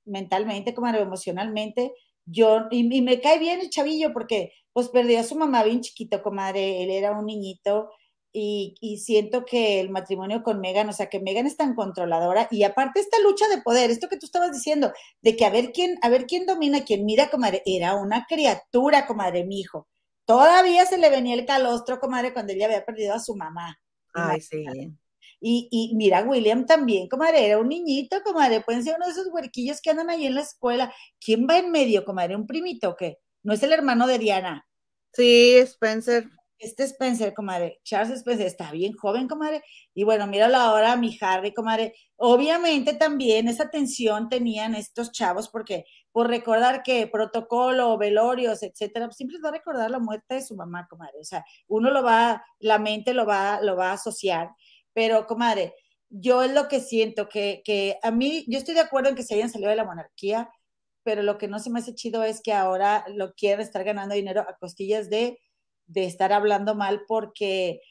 mentalmente, como emocionalmente. Yo, y, me cae bien el chavillo porque pues perdió a su mamá bien chiquito, comadre, él era un niñito y, siento que el matrimonio con Megan, o sea, que Megan es tan controladora y aparte esta lucha de poder, esto que tú estabas diciendo, de que a ver quién, a ver quién domina, quién mira, comadre, era una criatura, comadre, mi hijo. Todavía se le venía el calostro, comadre, cuando ella había perdido a su mamá. Ay, sí. Y, y, mira, William también, comadre, era un niñito, comadre, pueden ser uno de esos huerquillos que andan ahí en la escuela. ¿Quién va en medio, comadre? ¿Un primito o qué? ¿No es el hermano de Diana? Sí, Spencer. este Spencer, comadre, Charles Spencer está bien joven, comadre, y bueno, míralo ahora, mi Harry, comadre. Obviamente también esa tensión tenían estos chavos, porque por recordar que protocolo, velorios, etcétera, pues siempre va a recordar la muerte de su mamá, comadre. O sea, uno lo va, la mente lo va, lo va a asociar, pero, comadre, yo es lo que siento, que, que a mí, yo estoy de acuerdo en que se hayan salido de la monarquía, pero lo que no se me hace chido es que ahora lo quieren estar ganando dinero a costillas de de estar hablando mal porque,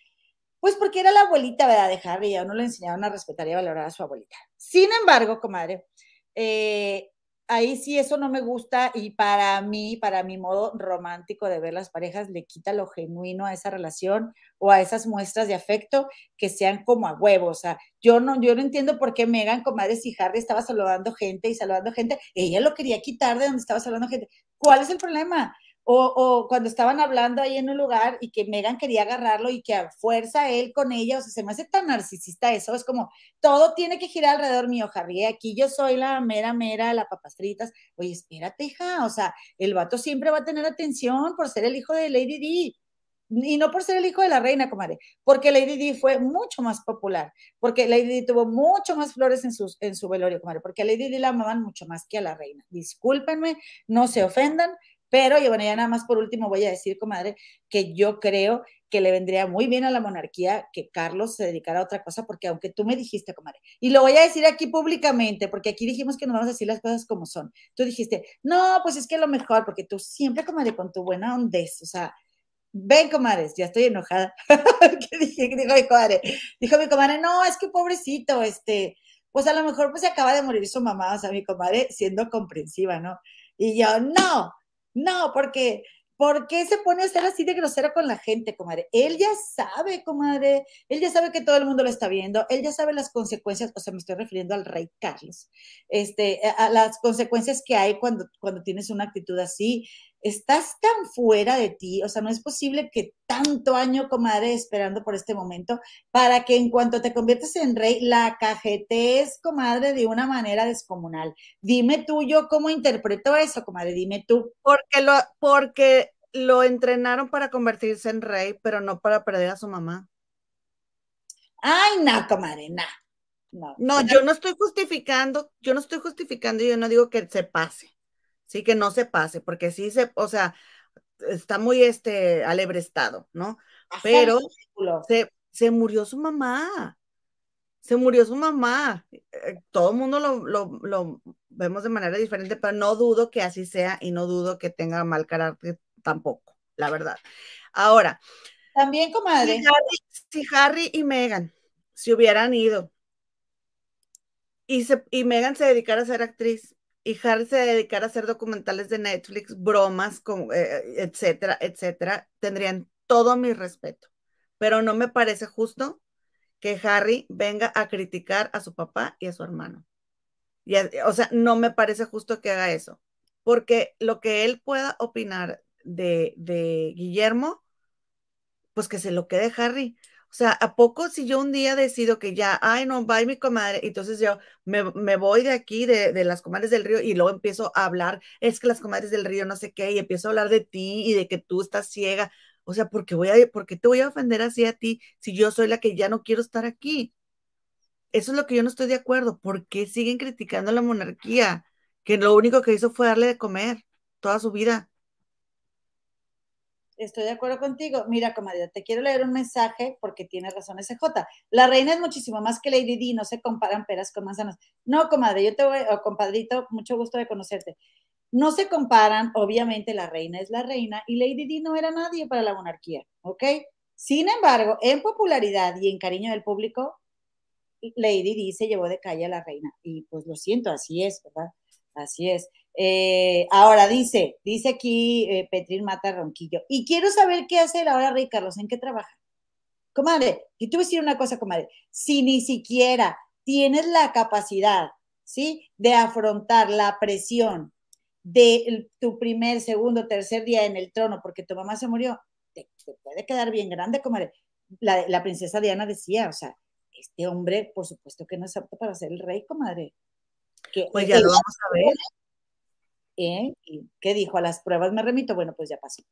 pues porque era la abuelita, ¿verdad? De Harry, ya no le enseñaron a respetar y a valorar a su abuelita. Sin embargo, comadre, eh, ahí sí eso no me gusta y para mí, para mi modo romántico de ver las parejas, le quita lo genuino a esa relación o a esas muestras de afecto que sean como a huevos. O sea, yo no, yo no entiendo por qué Megan, comadre, si Harry estaba saludando gente y saludando gente, ella lo quería quitar de donde estaba saludando gente. ¿Cuál es el problema? O, cuando estaban hablando ahí en un lugar y que Megan quería agarrarlo y que a fuerza él con ella, o sea, se me hace tan narcisista eso, es como, todo tiene que girar alrededor mío, Harry, aquí yo soy la mera, mera, la papastritas, oye, espérate, hija, o sea, el vato siempre va a tener atención por ser el hijo de Lady D, y no por ser el hijo de la reina, comadre, porque Lady D fue mucho más popular, porque Lady D tuvo mucho más flores en, sus, en su velorio, comadre, porque a Lady D la amaban mucho más que a la reina. Discúlpenme, no se ofendan, pero, y bueno, ya nada más por último voy a decir, comadre, que yo creo que le vendría muy bien a la monarquía que Carlos se dedicara a otra cosa, porque aunque tú me dijiste, comadre, y lo voy a decir aquí públicamente, porque aquí dijimos que nos vamos a decir las cosas como son. Tú dijiste, no, pues es que lo mejor, porque tú siempre, comadre, con tu buena hondez, o sea, ven, comadres, ya estoy enojada. [laughs] ¿Qué dije? Dijo mi comadre, dijo mi comadre, no, es que pobrecito, este, pues a lo mejor pues acaba de morir su mamá, o sea, mi comadre siendo comprensiva, ¿no? Y yo, no, no, porque, ¿por qué se pone a ser así de grosero con la gente, comadre? Él ya sabe, comadre, él ya sabe que todo el mundo lo está viendo, él ya sabe las consecuencias, o sea, me estoy refiriendo al rey Carlos, este, a las consecuencias que hay cuando, cuando tienes una actitud así estás tan fuera de ti, o sea, no es posible que tanto año, comadre, esperando por este momento, para que en cuanto te conviertes en rey, la cajetees, comadre, de una manera descomunal. Dime tú, yo cómo interpreto eso, comadre, dime tú. Porque lo, porque lo entrenaron para convertirse en rey, pero no para perder a su mamá. Ay, no, comadre, no. No, no, yo no estoy justificando, yo no estoy justificando, yo no digo que se pase sí que no se pase, porque sí se, o sea, está muy este alebrestado, ¿no? Pero se, se, murió su mamá, se murió su mamá. Eh, todo el mundo lo, lo, lo, vemos de manera diferente, pero no dudo que así sea y no dudo que tenga mal carácter tampoco, la verdad. Ahora. También, comadre. Si Harry, y Megan se hubieran ido y, se, y Megan se dedicara a ser actriz, y Harry se dedicara a hacer documentales de Netflix, bromas, eh, etcétera, etcétera, tendrían todo mi respeto. Pero no me parece justo que Harry venga a criticar a su papá y a su hermano. Y, o sea, no me parece justo que haga eso, porque lo que él pueda opinar de, de Guillermo, pues que se lo quede Harry. O sea, ¿a poco si yo un día decido que ya, ay, no, va mi comadre, entonces yo me, voy de aquí, de, de, las comadres del río, y luego empiezo a hablar, es que las comadres del río no sé qué, y empiezo a hablar de ti y de que tú estás ciega. O sea, ¿por qué, voy a, ¿por qué te voy a ofender así a ti si yo soy la que ya no quiero estar aquí? Eso es lo que yo no estoy de acuerdo. ¿Por qué siguen criticando a la monarquía? Que lo único que hizo fue darle de comer toda su vida. Estoy de acuerdo contigo. Mira, comadre, te quiero leer un mensaje porque tiene razón ese. La reina es muchísimo más que Lady D, no se comparan peras con manzanas. No, comadre, yo te voy, o compadrito, mucho gusto de conocerte. No se comparan, obviamente la reina es la reina y Lady D no era nadie para la monarquía, ¿ok? Sin embargo, en popularidad y en cariño del público, Lady D se llevó de calle a la reina. Y pues lo siento, así es, ¿verdad? Así es. Eh, ahora dice, dice aquí eh, Petrín Mata Ronquillo, y quiero saber qué hace la hora Rey Carlos, ¿en qué trabaja? Comadre, y tú voy a decir una cosa, comadre, si ni siquiera tienes la capacidad, ¿sí? De afrontar la presión de tu primer, segundo, tercer día en el trono porque tu mamá se murió, te, puede quedar bien grande, comadre. La, la princesa Diana decía, o sea, este hombre, por supuesto que no es apto para ser el rey, comadre. pues ya lo vamos a ver. ¿Eh? ¿Y qué dijo? A las pruebas me remito, bueno, pues ya pasó.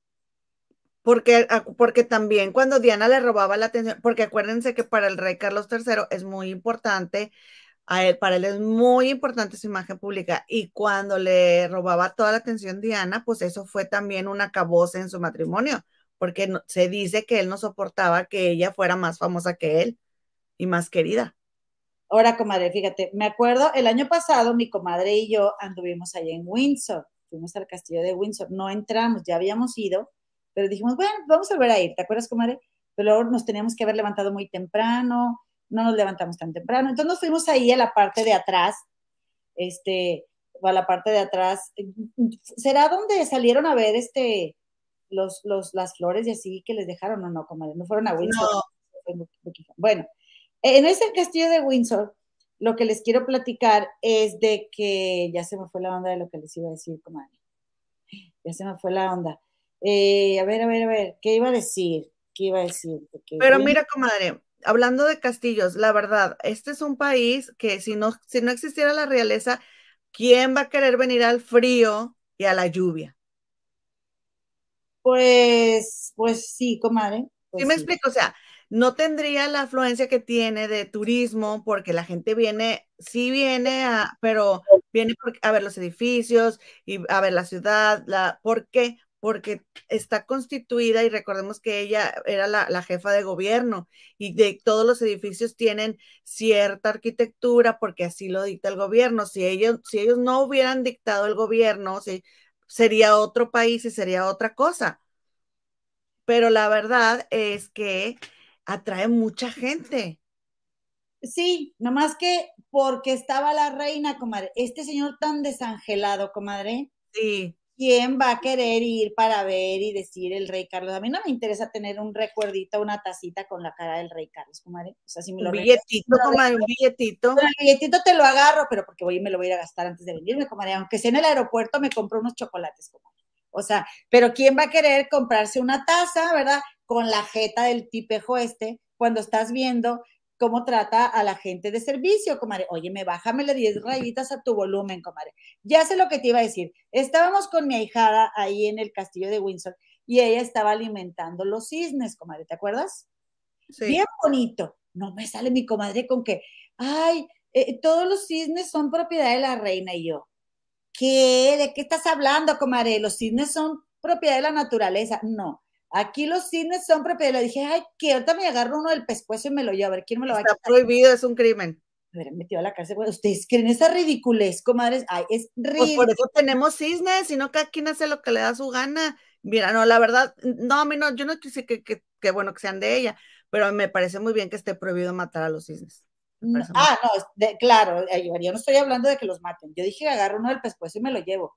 Porque, porque también cuando Diana le robaba la atención, porque acuérdense que para el rey Carlos III es muy importante, para él es muy importante su imagen pública. Y cuando le robaba toda la atención Diana, pues eso fue también una caboce en su matrimonio, porque se dice que él no soportaba que ella fuera más famosa que él y más querida. Ahora, comadre, fíjate, me acuerdo el año pasado mi comadre y yo anduvimos allá en Windsor, fuimos al castillo de Windsor, no entramos, ya habíamos ido, pero dijimos, bueno, vamos a volver a ir, ¿te acuerdas, comadre? Pero luego nos teníamos que haber levantado muy temprano, no nos levantamos tan temprano, entonces nos fuimos ahí a la parte de atrás, este, a la parte de atrás, ¿será donde salieron a ver este, los, los, las flores y así que les dejaron o no, comadre? No fueron a Windsor. No. Bueno, en ese castillo de Windsor, lo que les quiero platicar es de que ya se me fue la onda de lo que les iba a decir, comadre. Ya se me fue la onda. Eh, a ver, a ver, a ver, ¿qué iba a decir? ¿Qué iba a decir? Pero mira, comadre, hablando de castillos, la verdad, este es un país que si no, si no existiera la realeza, ¿quién va a querer venir al frío y a la lluvia? Pues, pues sí, comadre. Pues sí, me explico, o sea, no tendría la afluencia que tiene de turismo porque la gente viene, sí viene a, pero viene a ver los edificios y a ver la ciudad, la, ¿por qué? porque está constituida y recordemos que ella era la, jefa de gobierno y de todos los edificios tienen cierta arquitectura porque así lo dicta el gobierno. Si ellos, si ellos no hubieran dictado el gobierno, sería otro país y sería otra cosa. Pero la verdad es que atrae mucha gente. Sí, nomás que porque estaba la reina, comadre. Este señor tan desangelado, comadre. Sí ¿quién va a querer ir para ver y decir el rey Carlos? A mí no me interesa tener un recuerdito, una tacita con la cara del rey Carlos, comadre. O sea, si me lo un billetito, comadre, un billetito. el billetito te lo agarro, pero porque voy, me lo voy a ir a gastar antes de venirme, comadre. Aunque sea en el aeropuerto, me compro unos chocolates, comadre. O sea, pero ¿quién va a querer comprarse una taza, verdad? Con la jeta del tipejo este, cuando estás viendo cómo trata a la gente de servicio, comadre. Oye, me bájamele 10 rayitas a tu volumen, comadre. Ya sé lo que te iba a decir. Estábamos con mi ahijada ahí en el castillo de Windsor y ella estaba alimentando los cisnes, comadre, ¿te acuerdas? Sí. Bien bonito. No me sale mi comadre con que, ay, eh, todos los cisnes son propiedad de la reina y yo. ¿Qué? ¿De qué estás hablando, comadre? Los cisnes son propiedad de la naturaleza. No, Aquí los cines son propiedad. Le dije, ay, que ahorita me agarro uno del pescuezo y me lo llevo. A ver, ¿quién me lo va a quitar? Está prohibido, es un crimen. Me hubieran metido a la cárcel. ¿Ustedes creen esa ridiculez, comadres? Ay, es ridículo. Pues por eso tenemos cisnes, sino cada quien hace lo que le da su gana. Mira, no, la verdad, no, a mí no, yo no quise que, que, que bueno que sean de ella, pero me parece muy bien que esté prohibido matar a los cisnes. ah, no, claro, eh, yo no estoy hablando de que los maten. Yo dije que agarro uno del pescuezo y me lo llevo.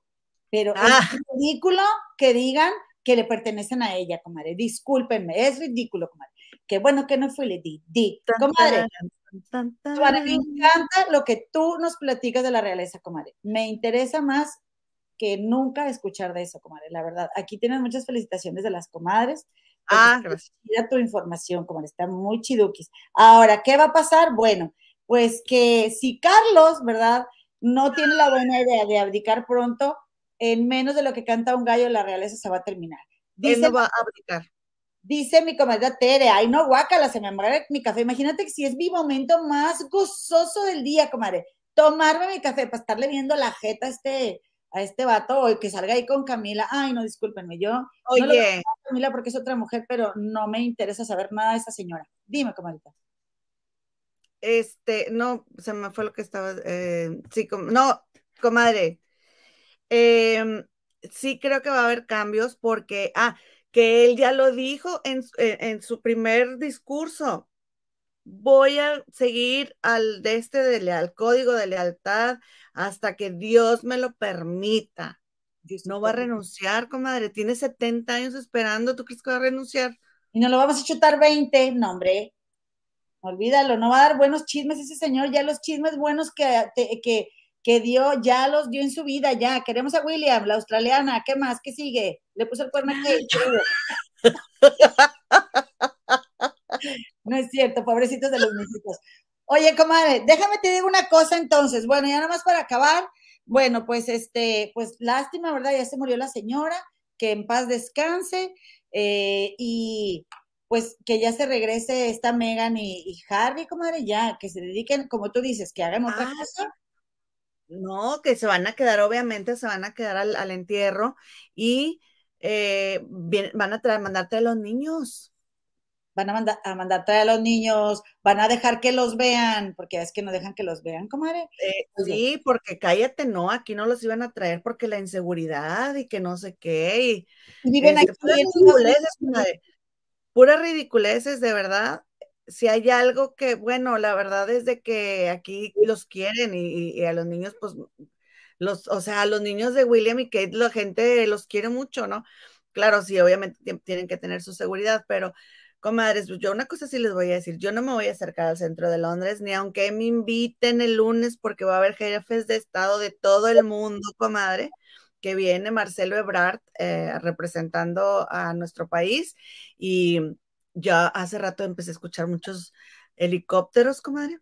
Pero ah. es ridículo que digan que le pertenecen a ella, comadre. Discúlpenme, es ridículo, comadre. Qué bueno que no fue le di, di. Comadre, me encanta lo que tú nos platicas de la realeza, comadre. Me interesa más que nunca escuchar de eso, comadre, la verdad. Aquí tienes muchas felicitaciones de las comadres. Ah, gracias. tu información, comadre, está muy chiduquis. Ahora, ¿qué va a pasar? Bueno, pues que si Carlos, ¿verdad? No tiene la buena idea de abdicar pronto, en menos de lo que canta un gallo, la realeza se va a terminar. Dice, Él no va a abdicar. Dice mi comadre Tere, ay no, guácala, se me amarga mi café. Imagínate que si es mi momento más gozoso del día, comadre, tomarme mi café para estarle viendo la jeta a este, a este vato o que salga ahí con Camila. Ay, no, discúlpenme, yo Oye. no le a Camila porque es otra mujer, pero no me interesa saber nada de esa señora. Dime, comadita. Este, no, se me fue lo que estaba, eh, sí, no, comadre, Em, sí creo que va a haber cambios porque, ah, que él ya lo dijo en, en, su primer discurso. Voy a seguir al de este de leal, código de lealtad hasta que Dios me lo permita. no va a renunciar, comadre. Tiene 70 años esperando. ¿Tú crees que va a renunciar? Y no lo vamos a chutar 20, no, hombre. Olvídalo, no va a dar buenos chismes ese señor. Ya los chismes buenos que, que, que dio, ya los dio en su vida, ya. Queremos a William, la australiana, ¿qué más? ¿Qué sigue? Le puso el cuerno aquí. [laughs] no es cierto, pobrecitos de los músicos. Oye, comadre, déjame te digo una cosa entonces. Bueno, ya nada más para acabar. Bueno, pues este, pues lástima, ¿verdad? Ya se murió la señora, que en paz descanse. eh, y pues que ya se regrese esta Megan y, y Harry, comadre, ya, que se dediquen, como tú dices, que hagan otra Ah, cosa. No, que se van a quedar, obviamente, se van a quedar al, al entierro y eh, bien- van a traer, mandarte a los niños. Van a mandar a mandar traer a los niños, van a dejar que los vean, porque es que no dejan que los vean, comadre. Eh, sí, porque cállate, no, aquí no los iban a traer porque la inseguridad y que no sé qué. Y, Y viven aquí puras ridiculeces, puras ridiculeces, de verdad. Si hay algo que, bueno, la verdad es de que aquí los quieren y, y a los niños, pues, los, o sea, a los niños de William y Kate, la gente los quiere mucho, ¿no? Claro, sí, obviamente tien- tienen que tener su seguridad, pero, comadres, pues, yo una cosa sí les voy a decir, yo no me voy a acercar al centro de Londres, ni aunque me inviten el lunes, porque va a haber jefes de Estado de todo el mundo, comadre, que viene Marcelo Ebrard eh, representando a nuestro país, y ya hace rato empecé a escuchar muchos helicópteros, comadre.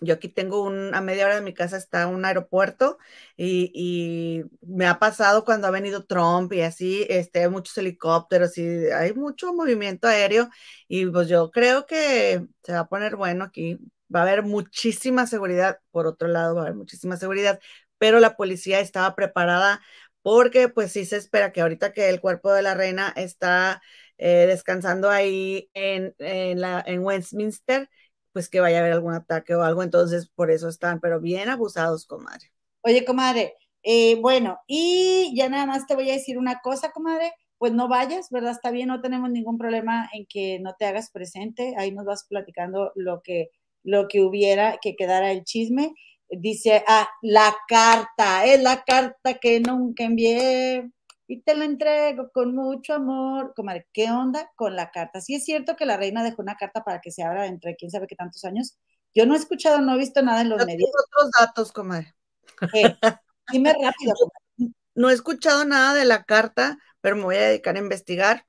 Yo aquí tengo un, a media hora de mi casa está un aeropuerto y, me ha pasado cuando ha venido Trump y así, este, muchos helicópteros y hay mucho movimiento aéreo y pues yo creo que se va a poner bueno aquí. Va a haber muchísima seguridad, por otro lado va a haber muchísima seguridad, pero la policía estaba preparada porque pues sí se espera que ahorita que el cuerpo de la reina está eh, descansando ahí en, en, Westminster, pues que vaya a haber algún ataque o algo, entonces por eso están, pero bien abusados, comadre. Oye, comadre, eh, bueno, y ya nada más te voy a decir una cosa, comadre, pues no vayas, ¿verdad? Está bien, no tenemos ningún problema en que no te hagas presente, ahí nos vas platicando lo que, lo que hubiera, que quedara el chisme. Dice, ah, la carta, es la carta que nunca envié y te la entrego con mucho amor. Comadre, ¿qué onda con la carta? Sí es cierto que la reina dejó una carta para que se abra entre quién sabe qué tantos años. Yo no he escuchado, no he visto nada en los Yo medios. otros datos, comadre. Eh, dime rápido, [laughs] comadre. No he escuchado nada de la carta, pero me voy a dedicar a investigar.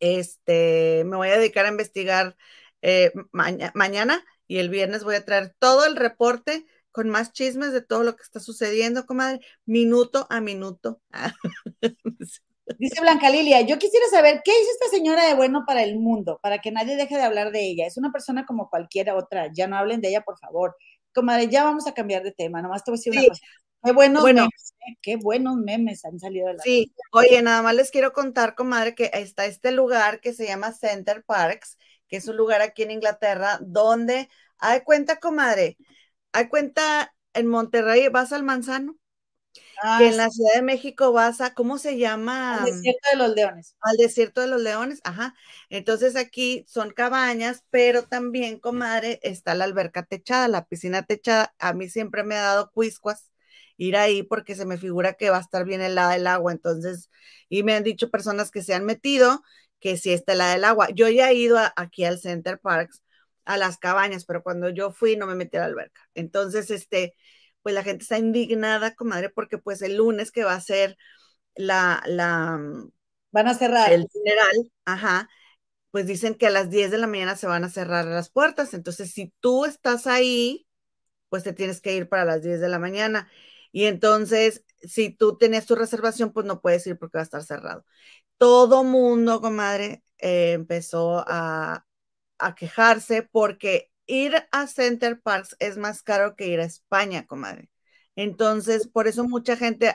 Este, me voy a dedicar a investigar eh, maña- mañana y el viernes voy a traer todo el reporte con más chismes de todo lo que está sucediendo, comadre, minuto a minuto. [laughs] Dice Blanca Lilia, yo quisiera saber qué hizo esta señora de bueno para el mundo, para que nadie deje de hablar de ella. Es una persona como cualquier otra. Ya no hablen de ella, por favor. Comadre, ya vamos a cambiar de tema. Nomás te voy a decir Sí. una cosa. Qué buenos Bueno. memes, ¿eh? qué buenos memes han salido de la. Sí, oye, nada más les quiero contar, comadre, que está este lugar que se llama Center Parks, que es un lugar aquí en Inglaterra, donde, hay cuenta, comadre, hay cuenta en Monterrey, vas al Manzano, Ah, que en sí, la Ciudad de México vas a, ¿cómo se llama? el desierto de los leones. Al desierto de los leones, ajá. Entonces aquí son cabañas, pero también, comadre, está la alberca techada, la piscina techada. A mí siempre me ha dado cuiscuas ir ahí porque se me figura que va a estar bien helada el agua. Entonces, y me han dicho personas que se han metido que sí está helada el agua. Yo ya he ido a- aquí al Center Parks, a las cabañas, pero cuando yo fui no me metí a la alberca. Entonces, este, pues la gente está indignada, comadre, porque pues el lunes que va a ser la, la, Van a cerrar. el funeral, ajá, pues dicen que a las 10 de la mañana se van a cerrar las puertas. Entonces, si tú estás ahí, pues te tienes que ir para las 10 de la mañana. Y entonces, si tú tenías tu reservación, pues no puedes ir porque va a estar cerrado. Todo mundo, comadre, eh, empezó a, a quejarse porque ir a Center Parks es más caro que ir a España, comadre. Entonces, por eso mucha gente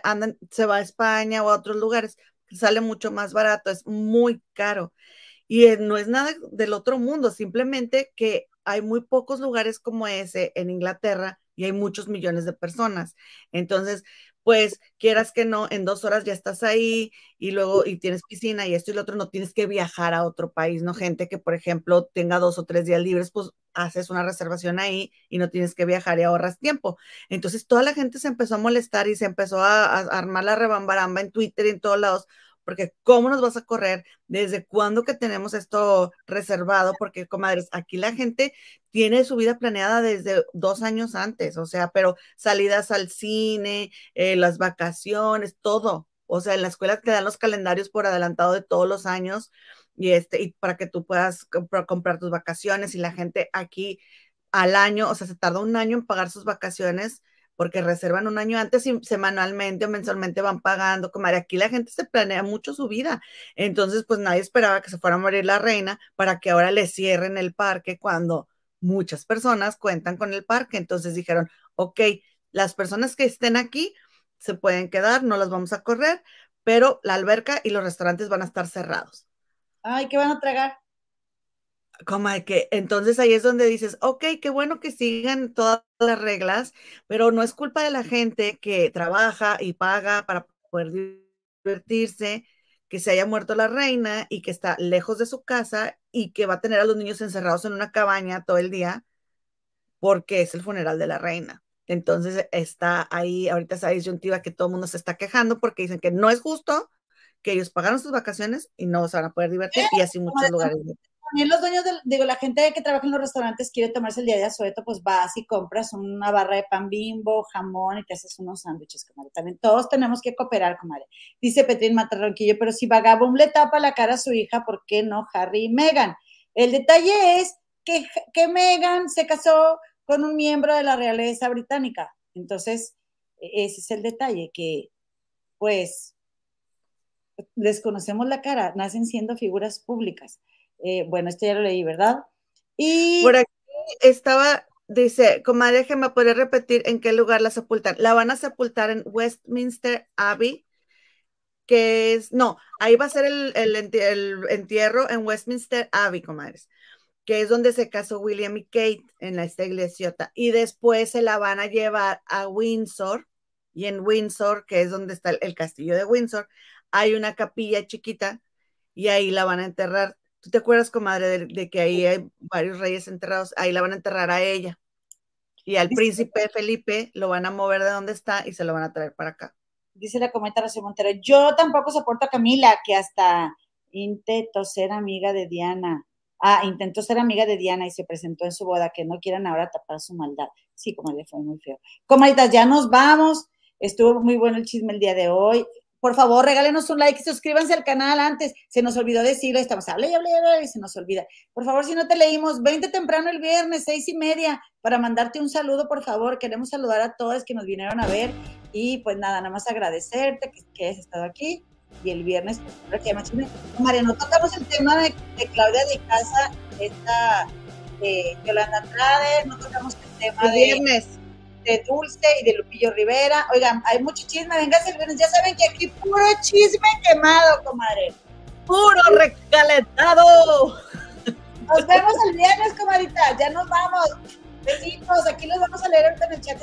se va a España o a otros lugares, sale mucho más barato, es muy caro. Y eh, no es nada del otro mundo, simplemente que hay muy pocos lugares como ese en Inglaterra y hay muchos millones de personas. Entonces, pues quieras que no, en dos horas ya estás ahí y luego y tienes piscina y esto y lo otro, no tienes que viajar a otro país, ¿no? Gente que, por ejemplo, tenga dos o tres días libres, pues haces una reservación ahí y no tienes que viajar y ahorras tiempo. Entonces, toda la gente se empezó a molestar y se empezó a, a armar la rebambaramba en Twitter y en todos lados, porque ¿cómo nos vas a correr? ¿Desde cuándo que tenemos esto reservado? Porque, comadres, aquí la gente tiene su vida planeada desde dos años antes, o sea, pero salidas al cine, eh, las vacaciones, todo. O sea, en la escuela te dan los calendarios por adelantado de todos los años y este, y para que tú puedas comprar, comprar tus vacaciones y la gente aquí al año, o sea, se tarda un año en pagar sus vacaciones porque reservan un año antes y semanalmente o mensualmente van pagando. Como aquí la gente se planea mucho su vida. Entonces, pues nadie esperaba que se fuera a morir la reina para que ahora le cierren el parque cuando muchas personas cuentan con el parque. Entonces dijeron, ok, las personas que estén aquí se pueden quedar, no las vamos a correr, pero la alberca y los restaurantes van a estar cerrados. Ay, ¿qué van a tragar? Como que entonces ahí es donde dices, ok, qué bueno que sigan todas las reglas, pero no es culpa de la gente que trabaja y paga para poder divertirse, que se haya muerto la reina y que está lejos de su casa y que va a tener a los niños encerrados en una cabaña todo el día porque es el funeral de la reina. Entonces está ahí ahorita esa disyuntiva que todo el mundo se está quejando porque dicen que no es justo que ellos pagaron sus vacaciones y no se van a poder divertir y así muchos lugares también los dueños, del, digo, la gente que trabaja en los restaurantes quiere tomarse el día de asueto, pues vas y compras una barra de pan bimbo, jamón y te haces unos sándwiches, comadre. También todos tenemos que cooperar, comadre. Dice Petrín Matarronquillo, pero si Vagabum le tapa la cara a su hija, ¿por qué no Harry y Meghan? El detalle es que, que Meghan se casó con un miembro de la realeza británica. Entonces, e, ese es el detalle, que pues desconocemos la cara, nacen siendo figuras públicas. Eh, bueno, esto ya lo leí, ¿verdad? Y por aquí estaba, dice, comadre, me podría repetir en qué lugar la sepultan. La van a sepultar en Westminster Abbey, que es, no, ahí va a ser el, entierro en Westminster Abbey, comadres, que es donde se casó William y Kate en esta iglesiota. Y después se la van a llevar a Windsor, y en Windsor, que es donde está el castillo de Windsor, hay una capilla chiquita y ahí la van a enterrar ¿Tú te acuerdas, comadre, de, que ahí hay varios reyes enterrados? Ahí la van a enterrar a ella. Y al príncipe Felipe lo van a mover de donde está y se lo van a traer para acá. Dice la comenta Rocío Montero, yo tampoco soporto a Camila, que hasta intentó ser amiga de Diana. Ah, intentó ser amiga de Diana y se presentó en su boda, que no quieran ahora tapar su maldad. Sí, comadre, fue muy feo. Comaditas, ya nos vamos. Estuvo muy bueno el chisme el día de hoy por favor, regálenos un like y suscríbanse al canal antes. Se nos olvidó decirlo, estamos habla y habla y se nos olvida. Por favor, si no te leímes, 20 temprano el viernes, seis y media, para mandarte un saludo, por favor. Queremos saludar a todos que nos vinieron a ver y pues nada, nada más agradecerte que, que hayas estado aquí. Y el viernes, pues, María, no tocamos el tema de, Claudia de Casa, esta de Yolanda Andrade, no tocamos el tema el viernes de Dulce y de Lupillo Rivera. Oigan, hay mucho chisme, venga el Ya saben que aquí puro chisme quemado, comadre. Puro recalentado. Nos vemos el viernes, comadita. Ya nos vamos. Besitos. Aquí los vamos a leer en el chat